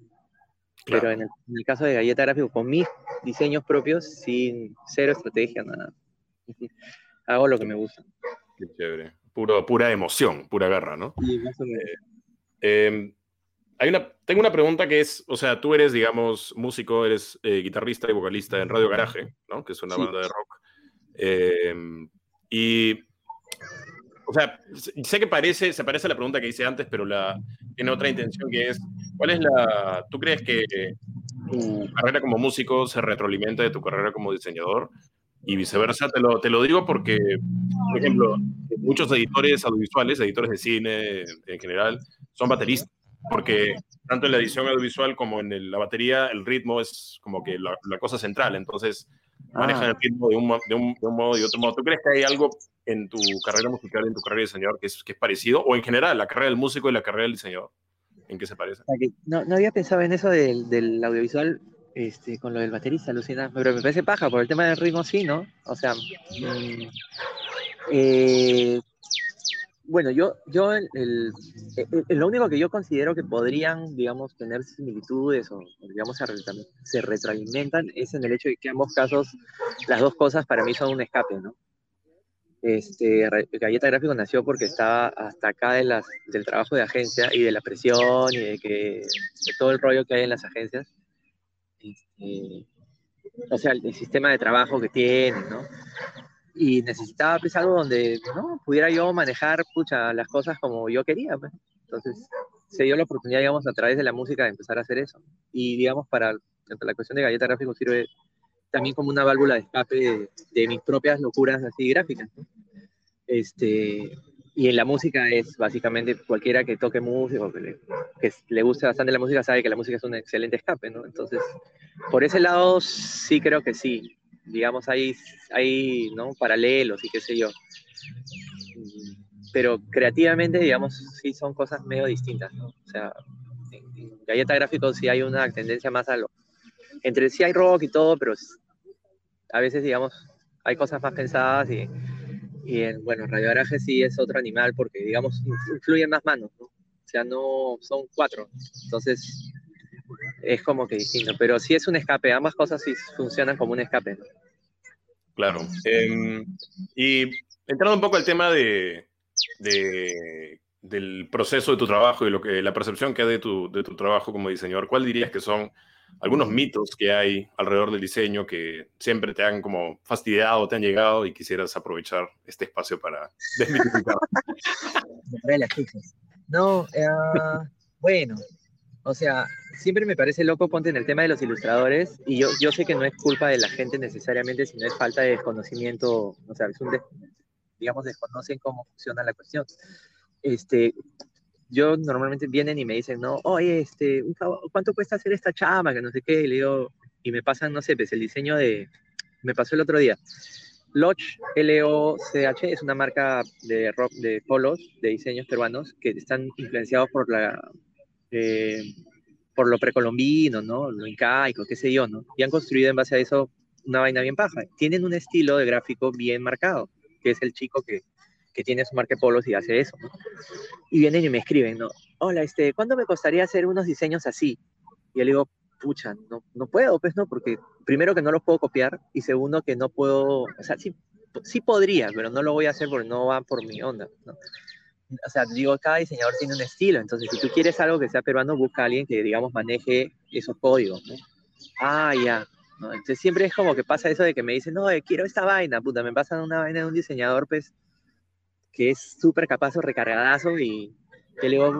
Pero en el, caso de Galleta Gráfico, con mis diseños propios, sin cero estrategia, nada. [laughs] Hago lo que me gusta. Qué chévere. Puro, pura emoción, pura guerra, ¿no? Sí, más o menos. Eh, em, hay una, tengo una pregunta que es, o sea, tú eres, digamos, músico, eres eh, guitarrista y vocalista en Radio Garaje, ¿no? Que es una banda de rock. Em, y, o sea, sé que parece, se parece a la pregunta que hice antes, pero la, tiene otra intención que es, ¿cuál es la, tú crees que tu carrera como músico se retroalimenta de tu carrera como diseñador? Y viceversa, te lo, te lo digo porque, por ejemplo, muchos editores audiovisuales, editores de cine en general, son bateristas, porque tanto en la edición audiovisual como en la batería, el ritmo es como que la, cosa central, entonces manejan ah. el ritmo de un, de, un, de un, modo y otro modo. ¿Tú crees que hay algo en tu carrera musical, en tu carrera de diseñador, que es, que es parecido? ¿O en general, la carrera del músico y la carrera del diseñador? ¿En qué se parece? No, no había pensado en eso del, del audiovisual este, con lo del baterista, Lucina, pero me parece paja, por el tema del ritmo sí, ¿no? O sea, mm, eh, bueno, yo, yo el, lo único que yo considero que podrían, digamos, tener similitudes o, digamos, se retroalimentan es en el hecho de que ambos casos las dos cosas para mí son un escape, ¿no? Este, Galleta Gráfico nació porque estaba hasta acá de las, del trabajo de agencia y de la presión y de, que, de todo el rollo que hay en las agencias este, o sea, el, sistema de trabajo que tiene, ¿no? Y necesitaba pues algo donde, ¿no? Pudiera yo manejar, pucha, las cosas como yo quería, pues. Entonces, se dio la oportunidad, digamos, a través de la música de empezar a hacer eso. Y, digamos, para la cuestión de galleta gráfico sirve también como una válvula de escape de, mis propias locuras así gráficas, ¿no? Este, y en la música es básicamente cualquiera que toque música o que le, que le, guste bastante la música sabe que la música es un excelente escape, ¿no? Entonces, por ese lado sí creo que sí. Digamos, hay, hay ¿no? paralelos y qué sé yo. Pero creativamente, digamos, sí son cosas medio distintas, ¿no? O sea, en, Galleta Gráfico sí hay una tendencia más a lo... Entre sí hay rock y todo, pero a veces, digamos, hay cosas más pensadas y y en, bueno, Radio Araje sí es otro animal porque, digamos, influyen más manos, ¿no? O sea, no son cuatro. Entonces, es como que distinto. Pero sí es un escape. Ambas cosas sí funcionan como un escape, ¿no? Claro. Em, y entrando un poco al tema de, de, del proceso de tu trabajo y lo que, la percepción que hay de tu, de tu trabajo como diseñador, ¿cuál dirías que son algunos mitos que hay alrededor del diseño que siempre te han como fastidiado, te han llegado y quisieras aprovechar este espacio para desmitificar. [laughs] no, eh, bueno, o sea, siempre me parece loco, ponte en el tema de los ilustradores, y yo, yo sé que no es culpa de la gente necesariamente, sino es falta de desconocimiento, o sea, es un, digamos, desconocen cómo funciona la cuestión. Este, yo normalmente vienen y me dicen, no, oye, este, ¿cuánto cuesta hacer esta chama? Que no sé qué, y le digo, y me pasan, no sé, pues el diseño de, me pasó el otro día. Loch, L-O-C-H, es una marca de rock, de polos, de diseños peruanos, que están influenciados por la, eh, por lo precolombino, ¿no? Lo incaico, qué sé yo, ¿no? Y han construido en base a eso una vaina bien paja. Tienen un estilo de gráfico bien marcado, que es el chico que, que tiene su marca de polos y hace eso, ¿no? Y vienen y me escriben, ¿no? Hola, este, ¿cuándo me costaría hacer unos diseños así? Y yo le digo, pucha, no, no puedo, pues, ¿no? Porque primero que no los puedo copiar y segundo que no puedo, o sea, sí, sí podría, pero no lo voy a hacer porque no va por mi onda, ¿no? O sea, digo, cada diseñador tiene un estilo, entonces si tú quieres algo que sea peruano, busca a alguien que, digamos, maneje esos códigos, ¿no? Ah, ya. ¿no? Entonces siempre es como que pasa eso de que me dicen, no, eh, quiero esta vaina, puta, me pasan una vaina de un diseñador, pues, que es súper capaz o recargadazo y te le digo,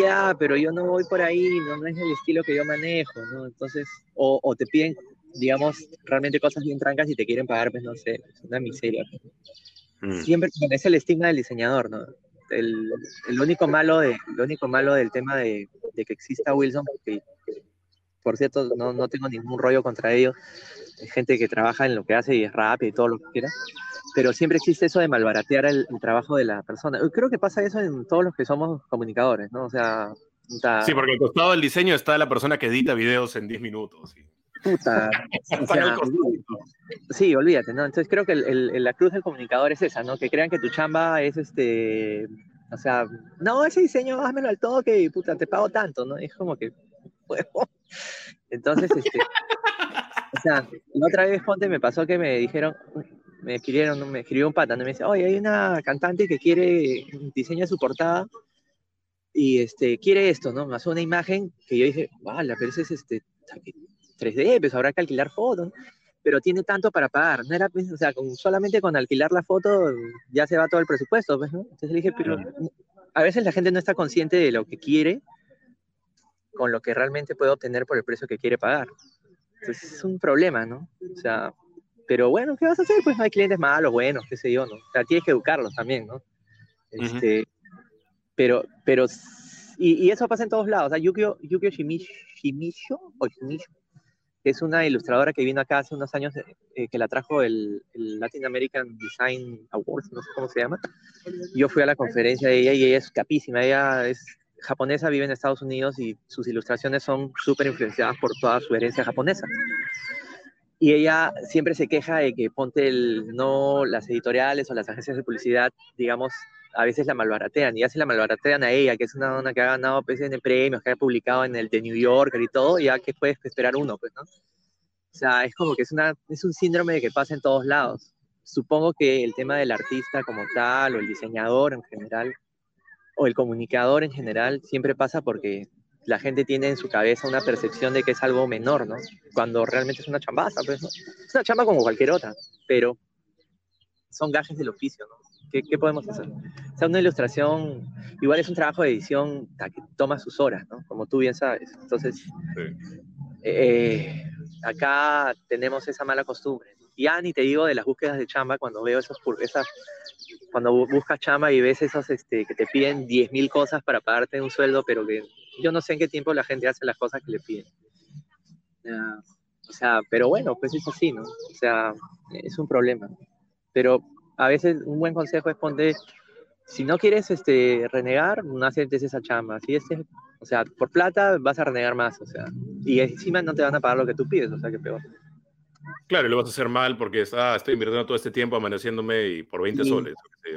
ya, pero yo no voy por ahí, no, no, es el estilo que yo manejo, ¿no? Entonces, o, o, te piden, digamos, realmente cosas bien trancas y te quieren pagar, pues no sé, es una miseria. Mm. Siempre es el estigma del diseñador, ¿no? El, el, único malo de, lo único malo del tema de, de, que exista Wilson, porque, por cierto, no, no tengo ningún rollo contra ellos, hay gente que trabaja en lo que hace y es rápido y todo lo que quiera, pero siempre existe eso de malbaratear el, trabajo de la persona. Creo que pasa eso en todos los que somos comunicadores, ¿no? O sea... Sí, porque al costado del diseño está la persona que edita videos en 10 minutos. Puta. [laughs] sí, olvídate, ¿no? Entonces creo que el, la cruz del comunicador es esa, ¿no? Que crean que tu chamba es este... O sea, no, ese diseño, házmelo al toque y puta, te pago tanto, ¿no? Es como que... [laughs] Entonces, este... O sea, la otra vez, Ponte, me pasó que me dijeron, me escribieron, me escribió un pata, me dice, oye, hay una cantante que quiere diseñar su portada y este, quiere esto, ¿no? Me hace una imagen que yo dije, vale, pero ese es este, 3D, pues habrá que alquilar fotos, pero tiene tanto para pagar, no era, pues, o sea, con, solamente con alquilar la foto ya se va todo el presupuesto, pues, ¿no? Entonces le dije, pero a veces la gente no está consciente de lo que quiere con lo que realmente puede obtener por el precio que quiere pagar. Entonces es un problema, ¿no? O sea, pero bueno, ¿qué vas a hacer? Pues no hay clientes malos, buenos, qué sé yo, ¿no? O sea, tienes que educarlos también, ¿no? Este, Pero, pero, y, y, eso pasa en todos lados. O sea, Yukio, Yukio Shimicho, o es una ilustradora que vino acá hace unos años, eh, que la trajo el, el, Latin American Design Awards, no sé cómo se llama. Yo fui a la conferencia de ella y ella es capísima. Ella es japonesa, vive en Estados Unidos y sus ilustraciones son súper influenciadas por toda su herencia japonesa. Y ella siempre se queja de que ponte el, no las editoriales o las agencias de publicidad, digamos, a veces la malbaratean, y ya se la malbaratean a ella, que es una dona que ha ganado PCN premios, que ha publicado en el de New Yorker y todo, ya que puedes esperar uno, pues, ¿no? O sea, es como que es, una, es un síndrome que pasa en todos lados. Supongo que el tema del artista como tal, o el diseñador en general, o el comunicador en general, siempre pasa porque la gente tiene en su cabeza una percepción de que es algo menor, ¿no? Cuando realmente es una chambaza, pues, ¿no? Es una chamba como cualquier otra, pero son gajes del oficio, ¿no? ¿Qué, podemos hacer? O sea, una ilustración, igual es un trabajo de edición que toma sus horas, ¿no? Como tú bien sabes. Entonces, eh, acá tenemos esa mala costumbre. Ya ni te digo de las búsquedas de chamba, cuando veo esas, esas cuando buscas chamba y ves esos este, que te piden 10.000 cosas para pagarte un sueldo, pero que yo no sé en qué tiempo la gente hace las cosas que le piden. o sea, pero bueno, pues es así, ¿no? O sea, es un problema. Pero a veces un buen consejo es ponte, si no quieres este, renegar, no aceptes esa chamba. Si este, o sea, por plata vas a renegar más, o sea, y encima no te van a pagar lo que tú pides, o sea, que peor. Claro, lo vas a hacer mal porque está, estoy invirtiendo todo este tiempo amaneciéndome y por 20 soles.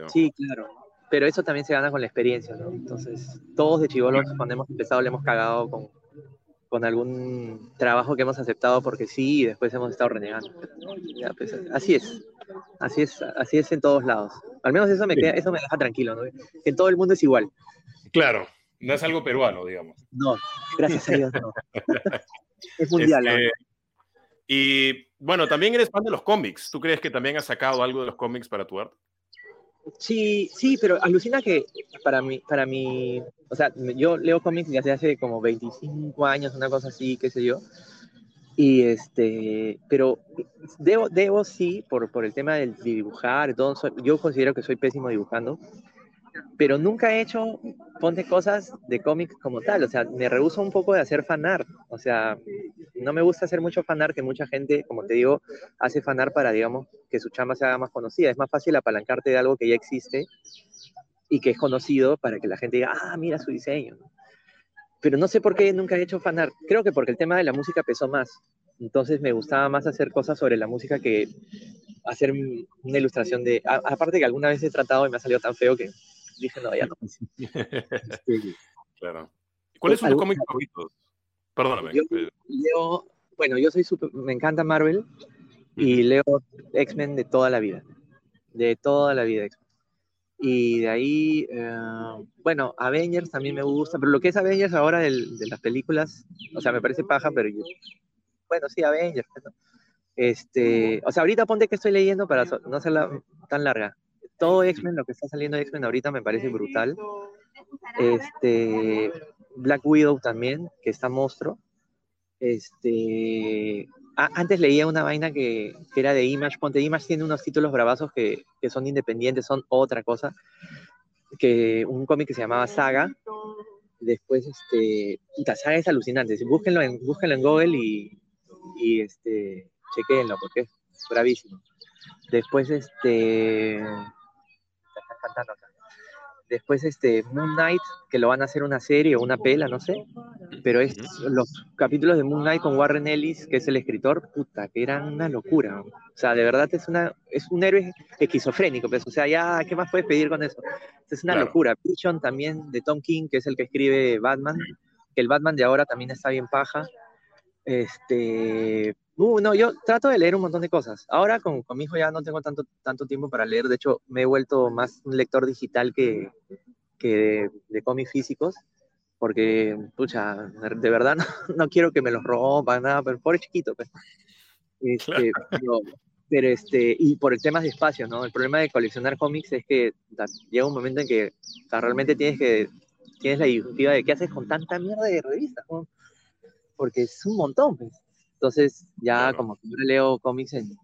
Sí, claro. Pero eso también se gana con la experiencia, ¿no? Entonces, todos de chivolos, cuando hemos empezado, le hemos cagado con, con algún trabajo que hemos aceptado porque sí y después hemos estado renegando. Pues, así es, así es, así es en todos lados. Al menos eso me, queda, eso me deja tranquilo, ¿no? Que en todo el mundo es igual. Claro, no es algo peruano, digamos. No, gracias a Dios no. [laughs] es mundial. Este, y bueno, también eres fan de los cómics. ¿Tú crees que también has sacado algo de los cómics para tu arte? Sí, sí, pero alucina que para mí, para mí, o sea, yo leo cómics desde hace como 25 años, una cosa así, qué sé yo. Y este, pero debo, debo sí, por, por el tema del dibujar, todo, yo considero que soy pésimo dibujando, pero nunca he hecho, ponte cosas de cómics como tal, o sea, me rehuso un poco de hacer fanart, o sea, no me gusta hacer mucho fanart que mucha gente, como te digo, hace fanart para, digamos, que su chamba se haga más conocida, es más fácil apalancarte de algo que ya existe y que es conocido para que la gente diga, ah, mira su diseño, pero no sé por qué nunca he hecho fanart, creo que porque el tema de la música pesó más, entonces me gustaba más hacer cosas sobre la música que hacer una ilustración de, aparte que alguna vez he tratado y me ha salido tan feo que dije, no, ya no. claro. ¿Cuáles son tus cómics favoritos? Perdóname. Yo eh. leo, bueno, yo soy super, me encanta Marvel y leo X-Men de toda la vida. De toda la vida Y de ahí, eh, bueno, Avengers también me gusta, pero lo que es Avengers ahora de, las películas, o sea, me parece paja, pero yo, bueno, sí, Avengers. Este, o sea, ahorita ponte que estoy leyendo para no hacerla tan larga todo X-Men, lo que está saliendo de X-Men ahorita me parece brutal. Este, Black Widow también, que está monstruo. Este, antes leía una vaina que, que, era de Image. Ponte, Image tiene unos títulos bravazos que, que son independientes, son otra cosa. Que un cómic que se llamaba Saga. Después, este, puta, Saga es alucinante. Búsquenlo en, búsquenlo en Google y, y este, chequenlo porque es bravísimo. Después, este, Después este Moon Knight, que lo van a hacer una serie o una pela, no sé. Pero es los capítulos de Moon Knight con Warren Ellis, que es el escritor, puta, que eran una locura. O sea, de verdad es una es un héroe esquizofrénico, pues, o sea, ya qué más puedes pedir con eso? Es una locura. Vision también de Tom King, que es el que escribe Batman, que el Batman de ahora también está bien paja. Este, Uh, no, yo trato de leer un montón de cosas. Ahora con, con, mi hijo ya no tengo tanto, tanto tiempo para leer. De hecho, me he vuelto más un lector digital que, que de, cómics físicos. Porque, pucha, de verdad [laughs] no, quiero que me los rompan, nada, pero pobre chiquito. Pues. Este, pero, este, y por el tema de espacio, ¿no? El problema de coleccionar cómics es que llega un momento en que realmente tienes que tienes la disyuntiva de qué haces con tanta mierda de revistas, porque es un montón. Pues. Entonces, ya como que leo cómics en,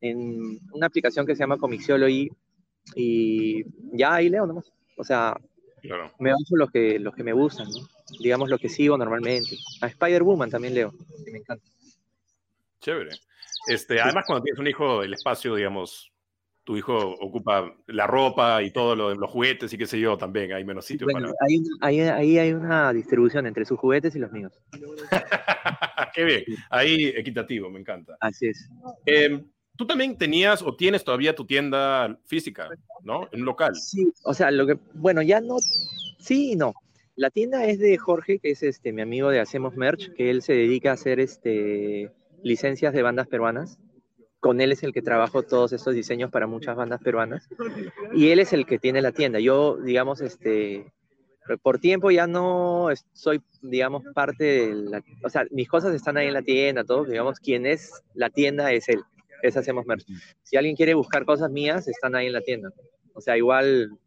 en, una aplicación que se llama Comixiology y ya ahí leo nomás. O sea, me baso los que, los que me gustan, ¿no? digamos lo que sigo normalmente. A Spider-Woman también leo, que me encanta. Chévere. Este, Además, cuando tienes un hijo, el espacio, digamos, tu hijo ocupa la ropa y todo lo, los juguetes y qué sé yo también, hay menos sitio para... Ahí, ahí, hay una distribución entre sus juguetes y los míos. [laughs] qué bien, ahí equitativo, me encanta. Así es. Em, tú también tenías o tienes todavía tu tienda física, ¿no? En un local. Sí, o sea, lo que, bueno, ya no, sí y no. La tienda es de Jorge, que es este, mi amigo de Hacemos Merch, que él se dedica a hacer este, licencias de bandas peruanas con él es el que trabajo todos estos diseños para muchas bandas peruanas y él es el que tiene la tienda. Yo, digamos, este, por tiempo ya no soy, digamos, parte de la, o sea, mis cosas están ahí en la tienda, todo, digamos, quien es la tienda es él, es Hacemos Merch. Si alguien quiere buscar cosas mías, están ahí en la tienda. O sea, igual,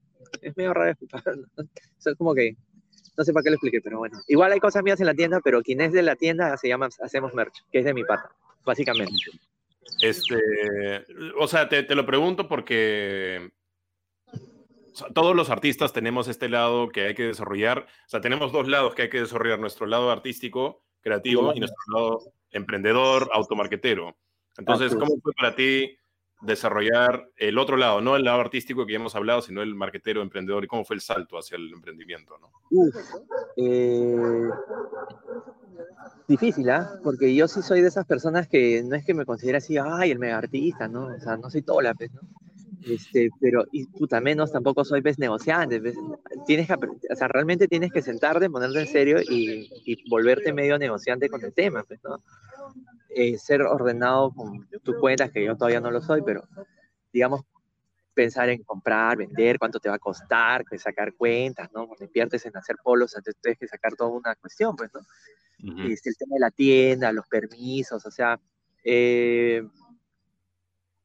es medio raro [laughs] es como que, no sé para qué lo expliqué, pero bueno, igual hay cosas mías en la tienda, pero quien es de la tienda se llama Hacemos Merch, que es de mi pata, básicamente. Este, o sea, te, lo pregunto porque todos los artistas tenemos este lado que hay que desarrollar. O sea, tenemos dos lados que hay que desarrollar: nuestro lado artístico, creativo, y nuestro lado emprendedor, automarquetero. Entonces, ¿cómo fue para ti desarrollar el otro lado, no el lado artístico que hemos hablado, sino el marquetero, emprendedor, y cómo fue el salto hacia el emprendimiento? ¿no? Eh, difícil, ¿ah? Porque yo sí soy de esas personas que no es que me considere así, ay, el mega artista, ¿no? O sea, no soy toda la vez, ¿no? Este, pero, y puta menos, tampoco soy pez negociante. Tienes que, o sea, realmente tienes que sentarte, ponerte en serio y, y volverte medio negociante con el tema, pues, ¿no? Eh, ser ordenado con tus cuentas, que yo todavía no lo soy, pero digamos, pensar en comprar, vender, cuánto te va a costar, que sacar cuentas, ¿no? Cuando inviertes en hacer polos, antes tienes que sacar toda una cuestión, pues, ¿no? y este, el tema de la tienda, los permisos, o sea, eh,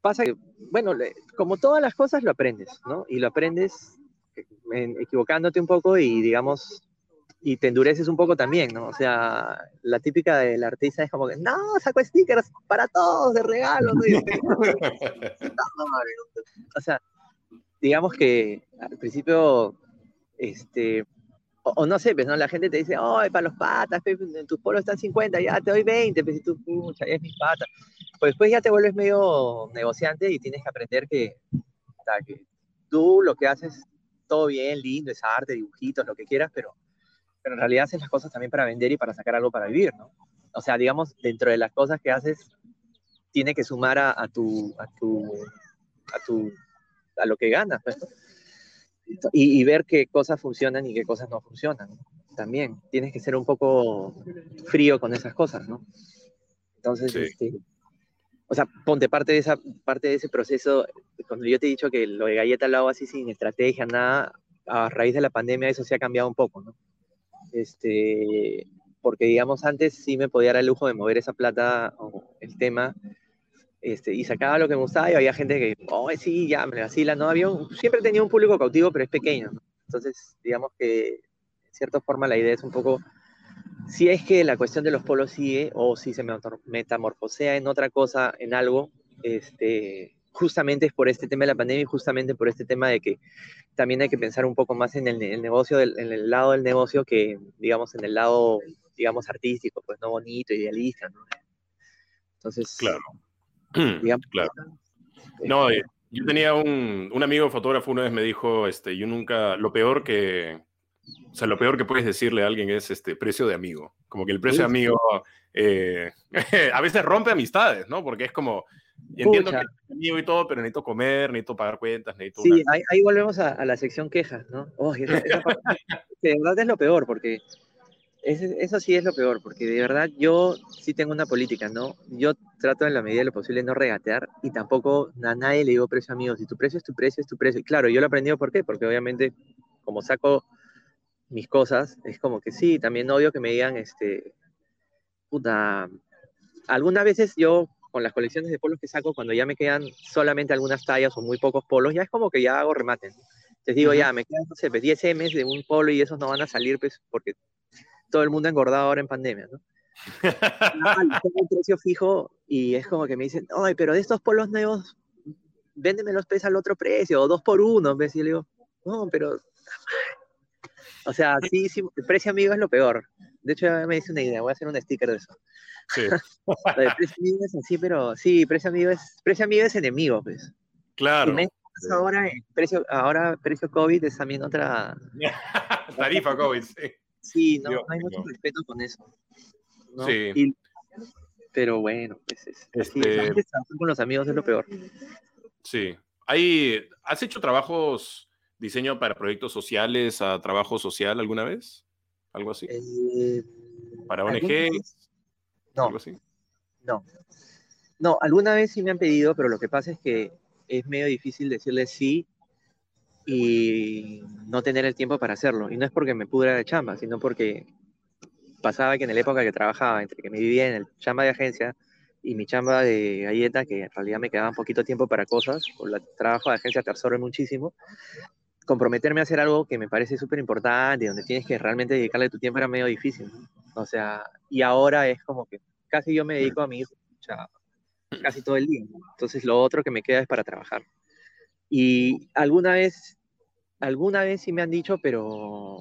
pasa que, bueno, como todas las cosas lo aprendes, ¿no? Y lo aprendes eh, equivocándote un poco y, digamos, y te endureces un poco también, ¿no? O sea, la típica del artista es como que, no, saco stickers para todos de regalo, o sea, digamos que al principio, este, o, no sé, pues, ¿no? La gente te dice, ay, para los patas, en tus polos están 50, ya te doy 20, pues si tú, pucha, es mis patas. Pues después ya te vuelves medio negociante y tienes que aprender que, que tú lo que haces, todo bien, lindo, es arte, dibujitos, lo que quieras, pero pero en realidad haces las cosas también para vender y para sacar algo para vivir, ¿no? O sea, digamos, dentro de las cosas que haces, tiene que sumar a, tu, a tu, a tu, a lo que ganas, pues, y, ver qué cosas funcionan y qué cosas no funcionan. También tienes que ser un poco frío con esas cosas, ¿no? Entonces, este, o sea, ponte parte de esa parte de ese proceso. Cuando yo te he dicho que lo de galleta lo hago así sin estrategia, nada, a raíz de la pandemia eso se ha cambiado un poco, ¿no? este, porque digamos antes sí me podía dar el lujo de mover esa plata o el tema este, y sacaba lo que me gustaba y había gente que, oh, sí, ya, me vacila, ¿no? Había siempre tenía un público cautivo, pero es pequeño, Entonces, digamos que, de cierta forma, la idea es un poco, si es que la cuestión de los polos sigue o si se metamorfosea en otra cosa, en algo, este, justamente es por este tema de la pandemia y justamente por este tema de que también hay que pensar un poco más en el, negocio, en el lado del negocio que, digamos, en el lado, digamos, artístico, pues no bonito, idealista, ¿no? Entonces, claro. [clears throat] Digamos, claro. No, eh, yo tenía un, un, amigo fotógrafo una vez me dijo, este, yo nunca, lo peor que, o sea, lo peor que puedes decirle a alguien es este precio de amigo. Como que el precio de amigo eh, [laughs] a veces rompe amistades, ¿no? Porque es como, entiendo que es mío y todo, pero necesito comer, necesito pagar cuentas, necesito. Sí, ahí, volvemos a, la sección quejas, ¿no? Oh, [laughs] de verdad es lo peor, porque eso sí es lo peor, porque de verdad yo sí tengo una política, ¿no? Yo trato en la medida de lo posible no regatear y tampoco a nadie le digo precio amigo. Si tu precio es tu precio, es tu precio. Y claro, yo lo he aprendido, ¿por qué? Porque obviamente, como saco mis cosas, es como que sí, también odio que me digan, este, puta, algunas veces yo con las colecciones de polos que saco, cuando ya me quedan solamente algunas tallas o muy pocos polos, ya es como que ya hago remate. Les digo, ya, me quedan, no sé, 10 pues, M's de un polo y esos no van a salir, pues, porque todo el mundo ha engordado ahora en pandemia, ¿no? [laughs] tengo un precio fijo y es como que me dicen, ay, pero de estos polos nuevos, véndeme los pesos al otro precio, o dos por uno, ¿ves? Y le digo, no, pero... [laughs] O sea, sí, sí, el precio amigo es lo peor. De hecho, ya me dice una idea, voy a hacer un sticker de eso. Sí. [laughs] precio amigo es así, pero sí, precio amigo es, precio amigo es enemigo, pues. Claro. ahora, precio, ahora precio COVID es también otra... Tarifa COVID, sí. Sí, no, hay mucho respeto con eso. Sí. pero bueno, pues es, este... con los amigos es lo peor. Sí. Hay, ¿Has hecho trabajos, diseño para proyectos sociales, a trabajo social alguna vez? ¿Algo así? Eh, ¿Para ONG? No. ¿Algo así? No. No, alguna vez sí me han pedido, pero lo que pasa es que es medio difícil decirle sí y no tener el tiempo para hacerlo. Y no es porque me pudra de chamba, sino porque pasaba que en la época que trabajaba, entre que me vivía en el chamba de agencia y mi chamba de galleta, que en realidad me quedaba un poquito tiempo para cosas, por el trabajo de agencia te absorbe muchísimo, comprometerme a hacer algo que me parece súper importante, donde tienes que realmente dedicarle tu tiempo era medio difícil. O sea, y ahora es como que casi yo me dedico a mi hijo, casi todo el día. Entonces lo otro que me queda es para trabajar. Y alguna vez, alguna vez sí me han dicho, pero,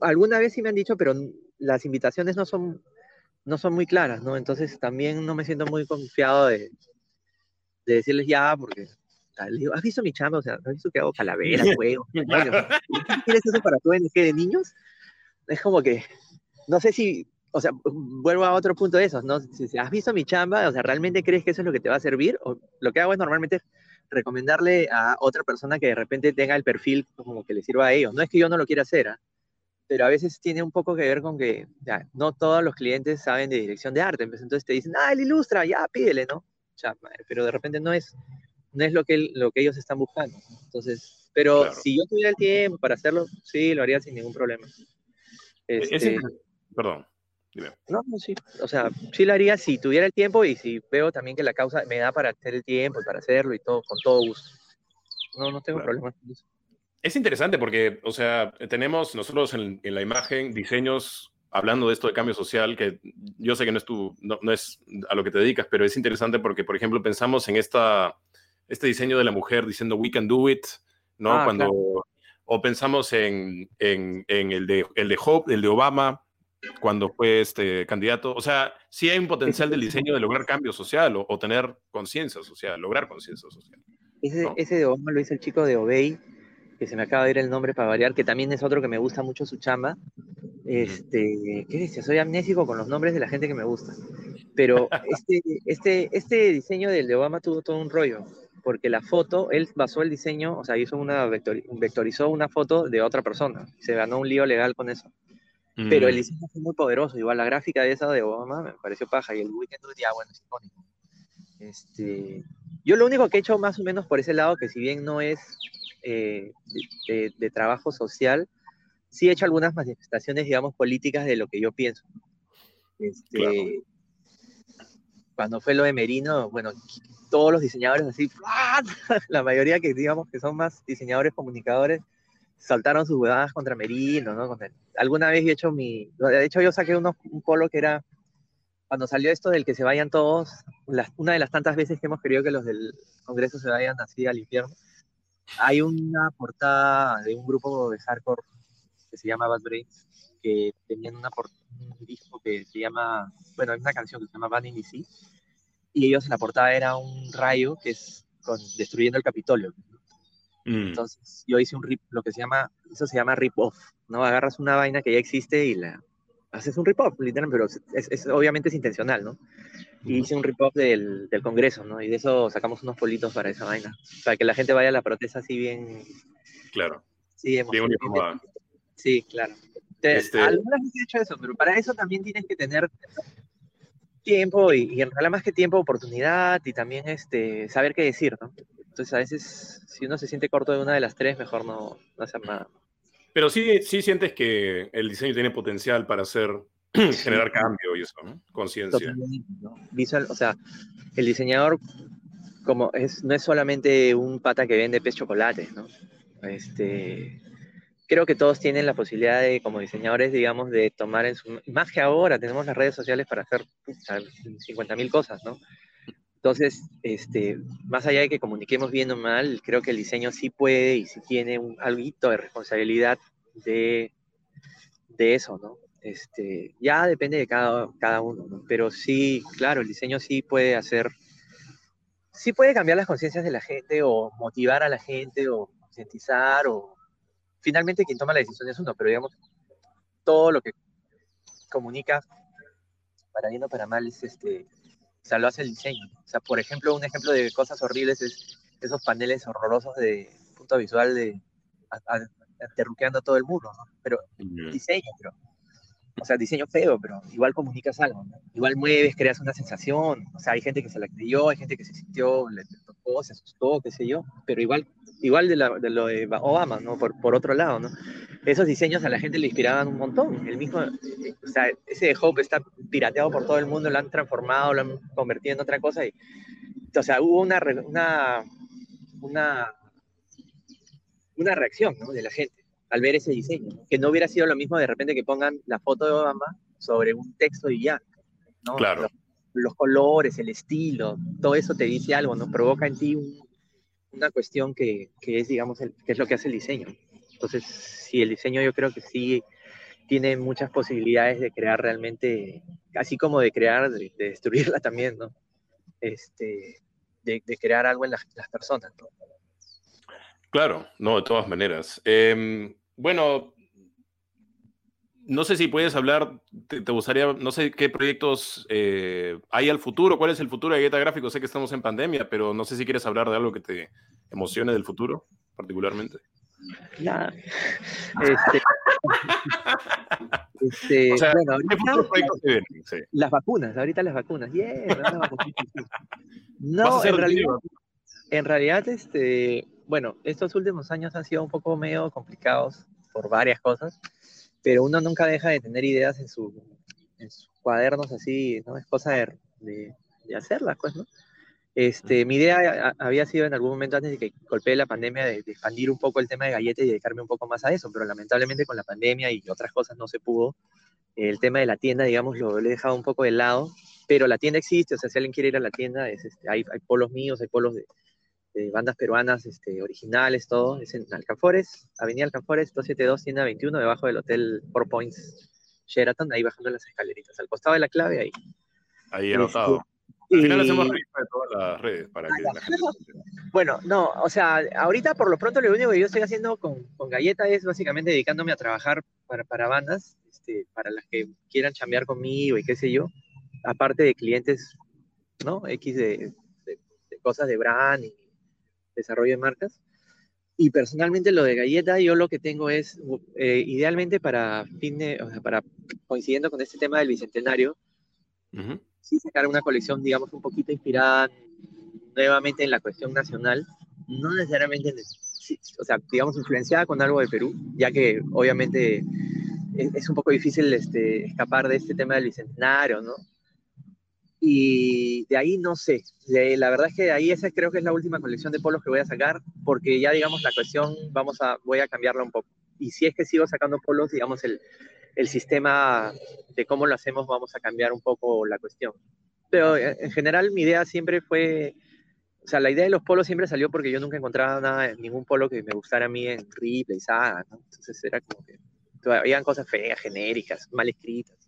alguna vez sí me han dicho, pero las invitaciones no son, no son muy claras, ¿no? Entonces también no me siento muy confiado de, de decirles ya, porque ¿has visto mi chamba? O sea, ¿has visto que hago calaveras, [laughs] juegos? ¿Quieres eso para tu ONG de niños? Es como que, no sé si, o sea, vuelvo a otro punto de esos, ¿no? Si, has visto mi chamba, o sea, ¿realmente crees que eso es lo que te va a servir? O lo que hago es normalmente recomendarle a otra persona que de repente tenga el perfil como que le sirva a ellos. No es que yo no lo quiera hacer, ¿ah? pero a veces tiene un poco que ver con que ya, no todos los clientes saben de dirección de arte. Pues, entonces te dicen, ah, él ilustra, ya, pídele, ¿no? Ya, pero de repente no es, no es lo, que, lo que ellos están buscando. Entonces, pero si yo tuviera el tiempo para hacerlo, sí, lo haría sin ningún problema. E-, este, perdón. No, no, sí. O sea, sí lo haría si tuviera el tiempo y si veo también que la causa me da para tener el tiempo y para hacerlo y todo, con todo gusto. No, no tengo con eso. Es interesante porque, o sea, tenemos nosotros en, la imagen diseños hablando de esto de cambio social, que yo sé que no es, tu, no, es a lo que te dedicas, pero es interesante porque, por ejemplo, pensamos en esta, este diseño de la mujer diciendo we can do it, ¿no? Ah, Cuando, O pensamos en, en, en, el, de, el de Hope, el de Obama, cuando fue este candidato. O sea, sí hay un potencial del diseño de lograr cambio social o, tener conciencia social, lograr conciencia social. Ese, ese, de Obama lo hizo el chico de Obey, que se me acaba de ir el nombre para variar, que también es otro que me gusta mucho su chamba. Este, ¿qué dice? Soy amnésico con los nombres de la gente que me gusta. Pero [laughs] este, este, este diseño del de Obama tuvo todo un rollo, porque la foto, él basó el diseño, o sea, hizo una vectorizó una foto de otra persona. Se ganó un lío legal con eso. Pero el mm. diseño fue muy poderoso. Igual la gráfica de esa de Obama me pareció paja. Y el Weekend ya, bueno, es icónico. Este, yo lo único que he hecho más o menos por ese lado, que si bien no es eh, de, trabajo social, sí he hecho algunas manifestaciones, digamos, políticas de lo que yo pienso. Este, Cuando fue lo de Merino, bueno, todos los diseñadores así, [laughs] la mayoría que digamos que son más diseñadores comunicadores, saltaron sus huevadas contra Merino, ¿no? alguna vez he hecho mi, de hecho yo saqué un polo que era, cuando salió esto del que se vayan todos, una de las tantas veces que hemos querido que los del Congreso se vayan así al infierno, hay una portada de un grupo de hardcore que se llama Bad Brains, que tenían una un disco que se llama, bueno, hay una canción que se llama Bad in DC, y ellos en la portada era un rayo que es con, destruyendo el Capitolio. Mm. Entonces yo hice un rip, lo que se llama, eso se llama rip-off, ¿no? Agarras una vaina que ya existe y la haces un rip-off, literalmente, pero es, obviamente es intencional, ¿no? Y hice un rip-off del, del, Congreso, ¿no? Y de eso sacamos unos politos para esa vaina, para que la gente vaya a la protesta así bien... Claro. Sí, bien Sí, claro. Este... Algunas veces he hecho eso, pero para eso también tienes que tener tiempo y, y en realidad más que tiempo, oportunidad y también este, saber qué decir, ¿no? Entonces, a veces, si uno se siente corto de una de las tres, mejor no, hacer nada. Pero sí, sí sientes que el diseño tiene potencial para hacer, [clears throat] generar cambio y eso, ¿no? Conciencia. Visual, o sea, el diseñador como es, no es solamente un pata que vende pez chocolates, ¿no? Este, creo que todos tienen la posibilidad de, como diseñadores, digamos, de tomar en su... Más que ahora, tenemos las redes sociales para hacer 50.000 cosas, ¿no? Entonces, este, más allá de que comuniquemos bien o mal, creo que el diseño sí puede y sí tiene un algo de responsabilidad de, de eso, ¿no? Este, ya depende de cada, cada uno, ¿no? Pero sí, claro, el diseño sí puede hacer, sí puede cambiar las conciencias de la gente o motivar a la gente o concientizar o finalmente quien toma la decisión es uno, pero digamos, todo lo que comunica, para bien o para mal, es este, o sea, lo hace el diseño. O sea, por ejemplo, un ejemplo de cosas horribles es esos paneles horrorosos de punto visual de aterruqueando a todo el mundo, ¿no? Pero diseño, pero o sea, diseño feo, pero igual comunicas algo, ¿no? Igual mueves, creas una sensación, o sea, hay gente que se la creyó, hay gente que se sintió, le tocó, se asustó, qué sé yo, pero igual, igual de, lo de Obama, ¿no? Por, por otro lado, ¿no? Esos diseños a la gente le inspiraban un montón, el mismo, o sea, ese de Hope está pirateado por todo el mundo, lo han transformado, lo han convertido en otra cosa, y, o sea, hubo una, una, una, una reacción, ¿no? De la gente al ver ese diseño, que no hubiera sido lo mismo de repente que pongan la foto de Obama sobre un texto y ya, ¿no? Claro. Los, colores, el estilo, todo eso te dice algo, ¿no? Provoca en ti una cuestión que, que es, digamos, que es lo que hace el diseño. Entonces, sí, el diseño yo creo que sí tiene muchas posibilidades de crear realmente, así como de crear, de, destruirla [laughs] también, ¿no? Este, de, crear algo en las, personas, ¿no? Claro, no, de todas maneras. Em, bueno, no sé si puedes hablar, te, gustaría, no sé qué proyectos eh, hay al futuro, cuál es el futuro de Gueta Gráfico. Sé que estamos en pandemia, pero no sé si quieres hablar de algo que te emocione del futuro, particularmente. Nada. Este, este, bueno, ahorita, las vacunas, ahorita las vacunas. no, en realidad, en realidad, este, bueno, estos últimos años han sido un poco medio complicados por varias cosas, pero uno nunca deja de tener ideas en, sus cuadernos así, ¿no? Es cosa de, hacerlas, pues, ¿no? Este, mi idea había sido en algún momento antes de que golpee la pandemia de, expandir un poco el tema de galletas y dedicarme un poco más a eso, pero lamentablemente con la pandemia y otras cosas no se pudo. El tema de la tienda, digamos, lo, he dejado un poco de lado, pero la tienda existe, o sea, si alguien quiere ir a la tienda, es, este, hay, hay polos míos, hay polos de, bandas peruanas este, originales, todo. Es en Alcanfores, Avenida Alcanfores, 272, tienda 21, debajo del Hotel Four Points Sheraton, ahí bajando las escaleritas, al costado de la clave, ahí. Ahí anotado. Al final hacemos revista de todas las redes para que la gente... [laughs] Bueno, no, o sea, ahorita por lo pronto lo único que yo estoy haciendo con, con Galleta es básicamente dedicándome a trabajar para, para bandas, este, para las que quieran chambear conmigo y qué sé yo, aparte de clientes, ¿no? X de, de, de cosas de brand y desarrollo de marcas. Y personalmente lo de galleta, yo lo que tengo es, eh, idealmente para fin de, o sea, para coincidiendo con este tema del bicentenario, sí sacar una colección, digamos, un poquito inspirada nuevamente en la cuestión nacional, no necesariamente, o sea, digamos, influenciada con algo de Perú, ya que obviamente es, es un poco difícil este, escapar de este tema del bicentenario, ¿no? Y de ahí no sé. la verdad es que de ahí esa creo que es la última colección de polos que voy a sacar, porque ya digamos la cuestión vamos a, voy a cambiarla un poco. Y si es que sigo sacando polos, digamos el, el sistema de cómo lo hacemos, vamos a cambiar un poco la cuestión. Pero eh, en general mi idea siempre fue, o sea, la idea de los polos siempre salió porque yo nunca encontraba nada, ningún polo que me gustara a mí en Ripley, Saga, ¿no? Entonces era como que habían cosas feas, genéricas, mal escritas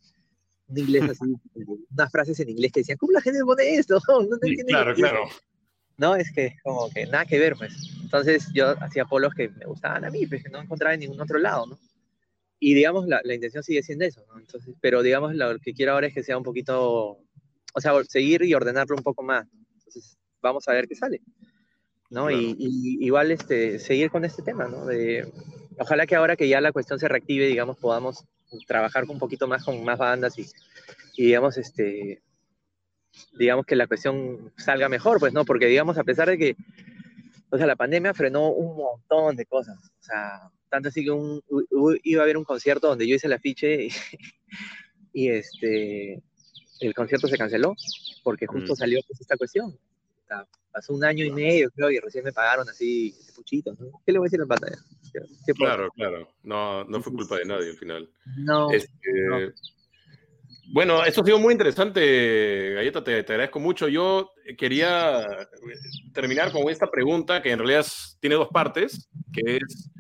un inglés así, [laughs] unas frases en inglés que decían, ¿cómo la gente pone esto? [laughs] No, claro, claro. No, es que como que nada que ver, pues. Entonces yo hacía polos que me gustaban a mí, pues que no encontraba en ningún otro lado, ¿no? Y digamos, la, la intención sigue siendo eso, ¿no? Entonces, pero digamos, lo que quiero ahora es que sea un poquito, o sea, seguir y ordenarlo un poco más. Entonces, vamos a ver qué sale. ¿no? Y, y, igual este, seguir con este tema, ¿no? De, ojalá que ahora que ya la cuestión se reactive, digamos, podamos trabajar un poquito más con más bandas y, digamos, este, digamos que la cuestión salga mejor, pues, ¿no? Porque, digamos, a pesar de que, o sea, la pandemia frenó un montón de cosas, o sea, tanto así que un, iba a haber un concierto donde yo hice el afiche y, [laughs] y este, el concierto se canceló porque justo mm. salió pues, esta cuestión. puta, pasó un año y medio, creo, y recién me pagaron así, de puchito, ¿no? ¿Qué le voy a decir en pantalla? claro, claro. No, no fue culpa de nadie al final. No, este, Bueno, eso ha sido muy interesante, Galleta, te, te, agradezco mucho. Yo quería terminar con esta pregunta que en realidad tiene dos partes, que es,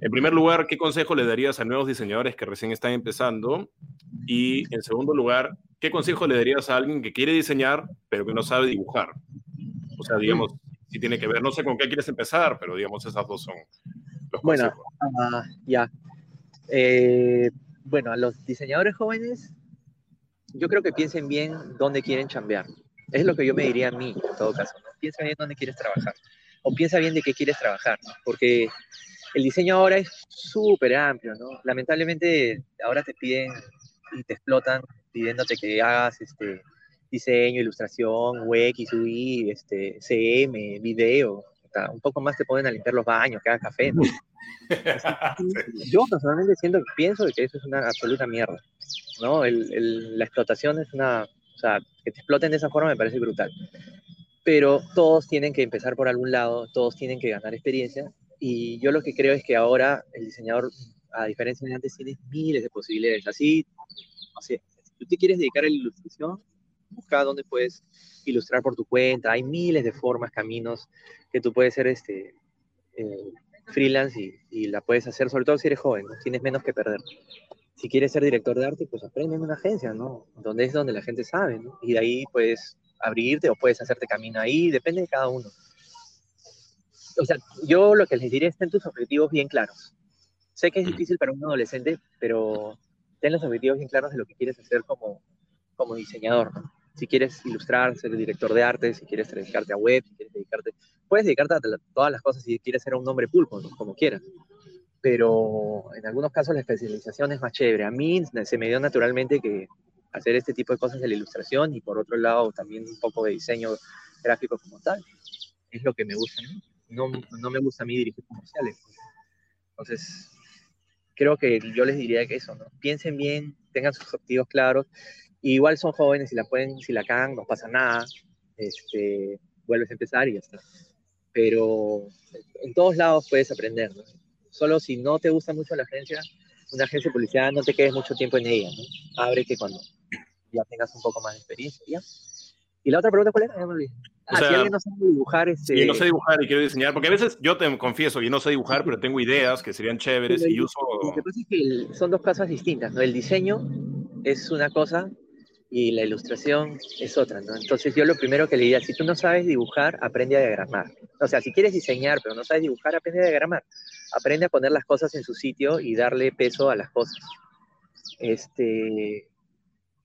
en primer lugar, ¿qué consejo le darías a nuevos diseñadores que recién están empezando? Y en segundo lugar, ¿qué consejo le darías a alguien que quiere diseñar pero que no sabe dibujar? O sea, digamos, si tiene que ver, no sé con qué quieres empezar, pero digamos, esas dos son los Bueno, uh, ya. Eh, bueno, a los diseñadores jóvenes, yo creo que piensen bien dónde quieren chambear. Es lo que yo me diría a mí, en todo caso. ¿no? Piensa bien dónde quieres trabajar. O piensa bien de qué quieres trabajar, ¿no? Porque el diseño ahora es súper amplio, ¿no? Lamentablemente ahora te piden y te explotan pidiéndote que hagas este, diseño, ilustración, UX, UI, este, CM, video. Un poco más te ponen a limpiar los baños, que hagas café. [laughs] Yo personalmente siento, pienso que eso es una absoluta mierda. ¿No? El, la explotación es una, o sea, que te exploten de esa forma me parece brutal. Pero todos tienen que empezar por algún lado, todos tienen que ganar experiencia. Y yo lo que creo es que ahora el diseñador, a diferencia de antes, tiene miles de posibilidades. Así, o sea, si tú te quieres dedicar a la ilustración, busca dónde puedes ilustrar por tu cuenta. Hay miles de formas, caminos que tú puedes ser este, eh, freelance y, y, la puedes hacer, sobre todo si eres joven, ¿no? tienes menos que perder. Si quieres ser director de arte, pues aprende en una agencia, ¿no? Donde es donde la gente sabe, ¿no? Y de ahí puedes abrirte o puedes hacerte camino ahí, depende de cada uno. O sea, yo lo que les diré es ten tus objetivos bien claros. Sé que es difícil para un adolescente, pero ten los objetivos bien claros de lo que quieres hacer como, como diseñador, ¿no? si quieres ilustrar, ser director de arte, si quieres dedicarte a web, si quieres dedicarte, puedes dedicarte a todas las cosas si quieres ser un hombre pulpo, como quieras. Pero en algunos casos la especialización es más chévere. A mí se me dio naturalmente que hacer este tipo de cosas de la ilustración y por otro lado también un poco de diseño gráfico como tal. Es lo que me gusta a mí. No, no me gusta a mí dirigir comerciales. Entonces, creo que yo les diría que eso, ¿no? Piensen bien, tengan sus objetivos claros igual son jóvenes, si la pueden, si la cagan, no pasa nada. Este, vuelves a empezar y ya está. Pero en todos lados puedes aprender, ¿no? Solo si no te gusta mucho la agencia, una agencia de publicidad, no te quedes mucho tiempo en ella, ¿no? Abre que cuando ya tengas un poco más de experiencia, ¿ya? ¿Y la otra pregunta cuál era? Ya me olvidé. Ah, si alguien no sabe dibujar, este... Yo no sé dibujar y quiero diseñar, porque a veces yo te confieso, yo no sé dibujar, pero tengo ideas que serían chéveres y uso... Lo que pasa es que son dos cosas distintas, ¿no? El diseño es una cosa y la ilustración es otra, ¿no? Entonces yo lo primero que le diría, si tú no sabes dibujar, aprende a diagramar. O sea, si quieres diseñar pero no sabes dibujar, aprende a diagramar. Aprende a poner las cosas en su sitio y darle peso a las cosas. Este,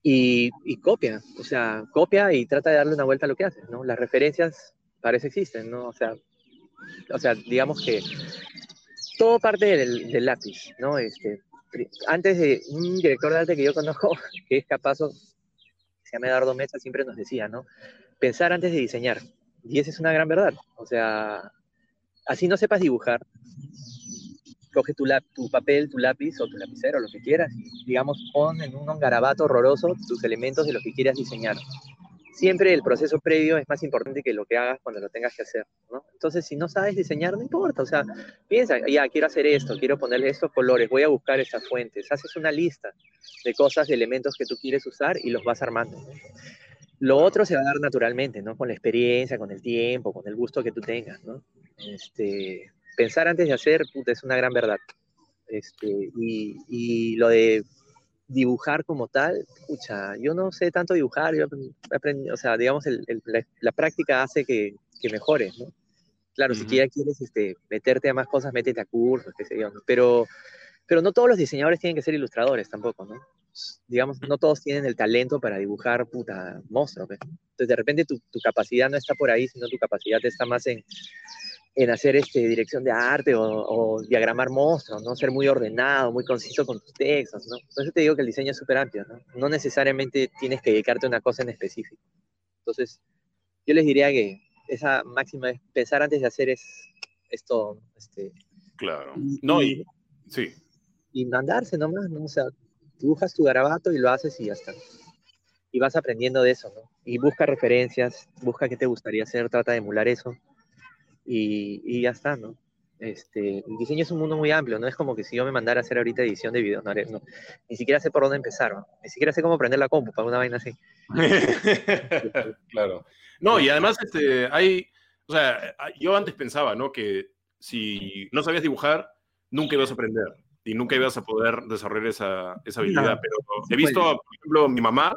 y, copia, o sea, copia y trata de darle una vuelta a lo que haces, ¿no? Las referencias parece existen, ¿no? O sea, o sea digamos que todo parte del, lápiz, ¿no? Este, antes de un director de arte que yo conozco, [laughs] que es capaz, se llama Eduardo Mesa, siempre nos decía, ¿no? Pensar antes de diseñar. Y esa es una gran verdad. O sea, así no sepas dibujar, coge tu, tu papel, tu lápiz o tu lapicero, lo que quieras, y digamos, pon en un garabato horroroso tus elementos de lo que quieras diseñar. Siempre el proceso previo es más importante que lo que hagas cuando lo tengas que hacer, ¿no? Entonces, si no sabes diseñar, no importa, o sea, piensa, ya, quiero hacer esto, quiero ponerle estos colores, voy a buscar estas fuentes, haces una lista de cosas, de elementos que tú quieres usar y los vas armando. Lo otro se va a dar naturalmente, ¿no? Con la experiencia, con el tiempo, con el gusto que tú tengas, ¿no? Este, pensar antes de hacer, puta, es una gran verdad. Este, y, y lo de dibujar como tal, escucha, yo no sé tanto dibujar, yo aprendí, o sea, digamos, el, el, la, la, práctica hace que, que mejores, ¿no? Claro, uh -huh. si ya quieres este, meterte a más cosas, métete a cursos, qué sé yo, ¿no? pero, pero no todos los diseñadores tienen que ser ilustradores tampoco, ¿no? Digamos, no todos tienen el talento para dibujar, puta, monstruos, ¿ves? Entonces, de repente tu, tu capacidad no está por ahí, sino tu capacidad está más en, en hacer este, dirección de arte o, o, diagramar monstruos, ¿no? Ser muy ordenado, muy conciso con tus textos, ¿no? Eso te digo que el diseño es súper amplio, ¿no? No necesariamente tienes que dedicarte a una cosa en específico. Entonces, yo les diría que esa máxima es pensar antes de hacer es, es todo, este... Claro. No, y... Sí. Y mandarse nomás, ¿no? O sea, dibujas tu garabato y lo haces y ya está. y vas aprendiendo de eso, ¿no? Y busca referencias, busca qué te gustaría hacer, trata de emular eso y, y ya está, ¿no? Este, el diseño es un mundo muy amplio, no es como que si yo me mandara a hacer ahorita edición de video, no, no ni siquiera sé por dónde empezar, ¿no? ni siquiera sé cómo prender la compu para una vaina así. [laughs] claro. No, y además este, hay, o sea, yo antes pensaba, ¿no? Que si no sabías dibujar, nunca ibas a aprender y nunca ibas a poder desarrollar esa, esa habilidad. Pero he visto, por ejemplo, mi mamá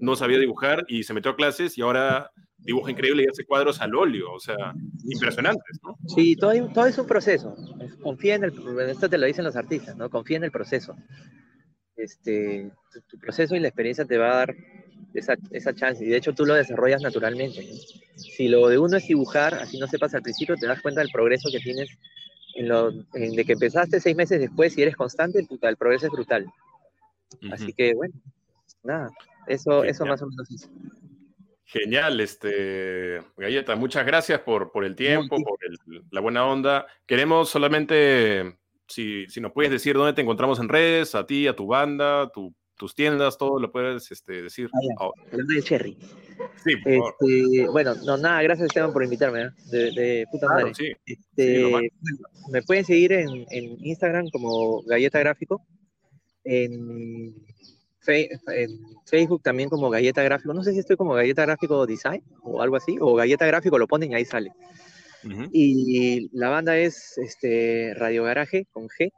no sabía dibujar y se metió a clases y ahora dibuja increíble y hace cuadros al óleo, o sea, impresionantes, ¿no? Sí, todo, todo es un proceso. Confía en el, esto te lo dicen los artistas, ¿no? Confía en el proceso. Este, tu, proceso y la experiencia te va a dar esa, esa chance, y de hecho tú lo desarrollas naturalmente. Si lo de uno es dibujar, así no sepas al principio, te das cuenta del progreso que tienes en lo, de que empezaste seis meses después y eres constante, el progreso es brutal. Así que, bueno, nada, eso, eso más o menos es. Genial, este, Galleta, muchas gracias por, por el tiempo, por la buena onda. Queremos solamente, si, si, nos puedes decir dónde te encontramos en redes, a ti, a tu banda, tus tiendas, todo lo puedes este, decir. Ah, de Cherry. Sí, este, bueno, no, nada, gracias Esteban por invitarme, ¿eh? de, puta madre. Este, me pueden seguir en, en Instagram como Galleta Gráfico, en en Facebook también como Galleta Gráfico. No sé si estoy como Galleta Gráfico Design o algo así, o Galleta Gráfico lo ponen y ahí sale. Y la banda es este, Radio Garaje con G.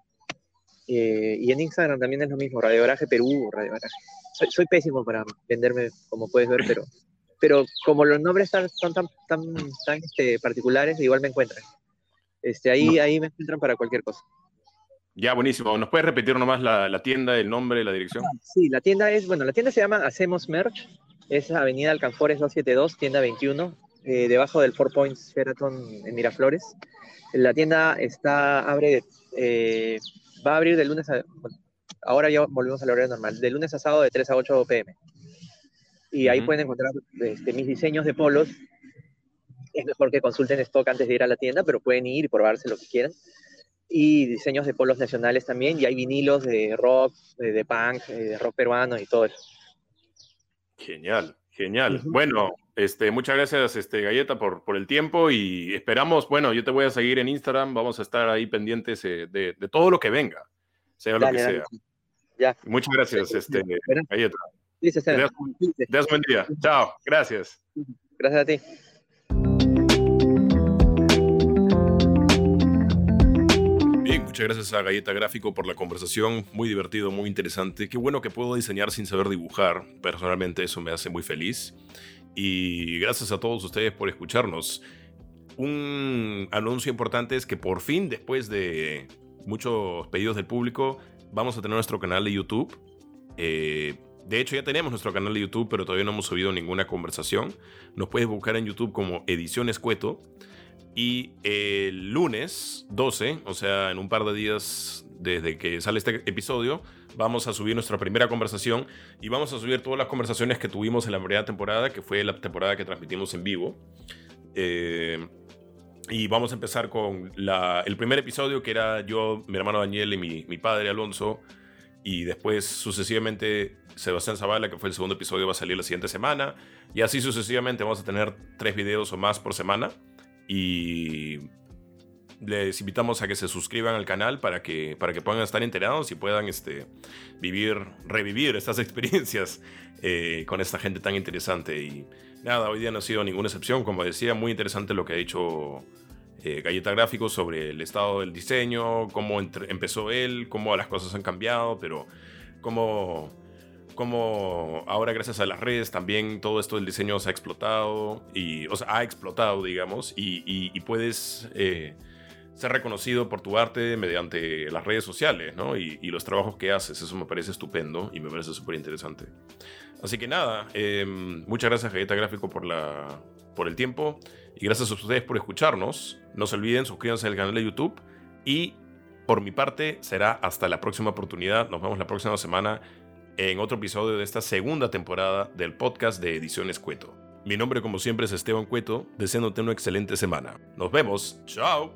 Eh, y en Instagram también es lo mismo, Radio Garaje Perú, Radio Garaje. Soy, pésimo para venderme, como puedes ver, pero, pero como los nombres están tan, tan, tan, este, particulares, igual me encuentran. Este, ahí, ahí me encuentran para cualquier cosa. Ya, buenísimo. ¿Nos puedes repetir nomás la, la tienda, el nombre, la dirección? Sí, la tienda es, bueno, la tienda se llama Hacemos Merch, es Avenida Alcanfores 272, tienda 21, eh, debajo del Four Points Sheraton en Miraflores. La tienda está, abre, eh, va a abrir de lunes a, ahora ya volvemos al horario normal, de lunes a sábado de 3 a 8 pm. Y ahí pueden encontrar este, mis diseños de polos. Es mejor que consulten stock antes de ir a la tienda, pero pueden ir y probarse lo que quieran y diseños de polos nacionales también, y hay vinilos de rock, de, punk, eh, de rock peruano y todo eso. Genial, genial. Bueno, este, muchas gracias, este, Galleta, por, por el tiempo y esperamos, bueno, yo te voy a seguir en Instagram, vamos a estar ahí pendientes eh, de, de, todo lo que venga, sea lo que sea. Ya. Muchas gracias, este, Galleta. Te das buen día. Chao, gracias. Gracias a ti. Muchas gracias a Galleta Gráfico por la conversación, muy divertido, muy interesante. Qué bueno que puedo diseñar sin saber dibujar. Personalmente eso me hace muy feliz. Y gracias a todos ustedes por escucharnos. Un anuncio importante es que por fin, después de muchos pedidos del público, vamos a tener nuestro canal de YouTube. Eh, de hecho, ya tenemos nuestro canal de YouTube, pero todavía no hemos subido ninguna conversación. Nos puedes buscar en YouTube como Edición Escueto. Y el lunes 12, o sea, en un par de días desde que sale este episodio, vamos a subir nuestra primera conversación y vamos a subir todas las conversaciones que tuvimos en la primera temporada, que fue la temporada que transmitimos en vivo. Eh, y vamos a empezar con el primer episodio, que era yo, mi hermano Daniel y mi, mi padre Alonso. Y después, sucesivamente, Sebastián Zavala, que fue el segundo episodio, va a salir la siguiente semana. Y así sucesivamente vamos a tener tres videos o más por semana y les invitamos a que se suscriban al canal para que, para que puedan estar enterados y puedan este, vivir, revivir estas [laughs] experiencias eh, con esta gente tan interesante. Y nada, hoy día no ha sido ninguna excepción. Como decía, muy interesante lo que ha dicho eh, Galleta Gráfico sobre el estado del diseño, cómo empezó él, cómo las cosas han cambiado, pero cómo como ahora gracias a las redes también todo esto del diseño se ha explotado y, o sea, ha explotado, digamos, y, puedes eh, ser reconocido por tu arte mediante las redes sociales, ¿no? Y, los trabajos que haces, eso me parece estupendo y me parece súper interesante. Así que nada, em, muchas gracias Galleta Gráfico por, la, por el tiempo y gracias a ustedes por escucharnos. No se olviden, suscríbanse al canal de YouTube y por mi parte será hasta la próxima oportunidad. Nos vemos la próxima semana en otro episodio de esta segunda temporada del podcast de Ediciones Cueto. Mi nombre como siempre es Esteban Cueto, deseándote una excelente semana. Nos vemos, chao.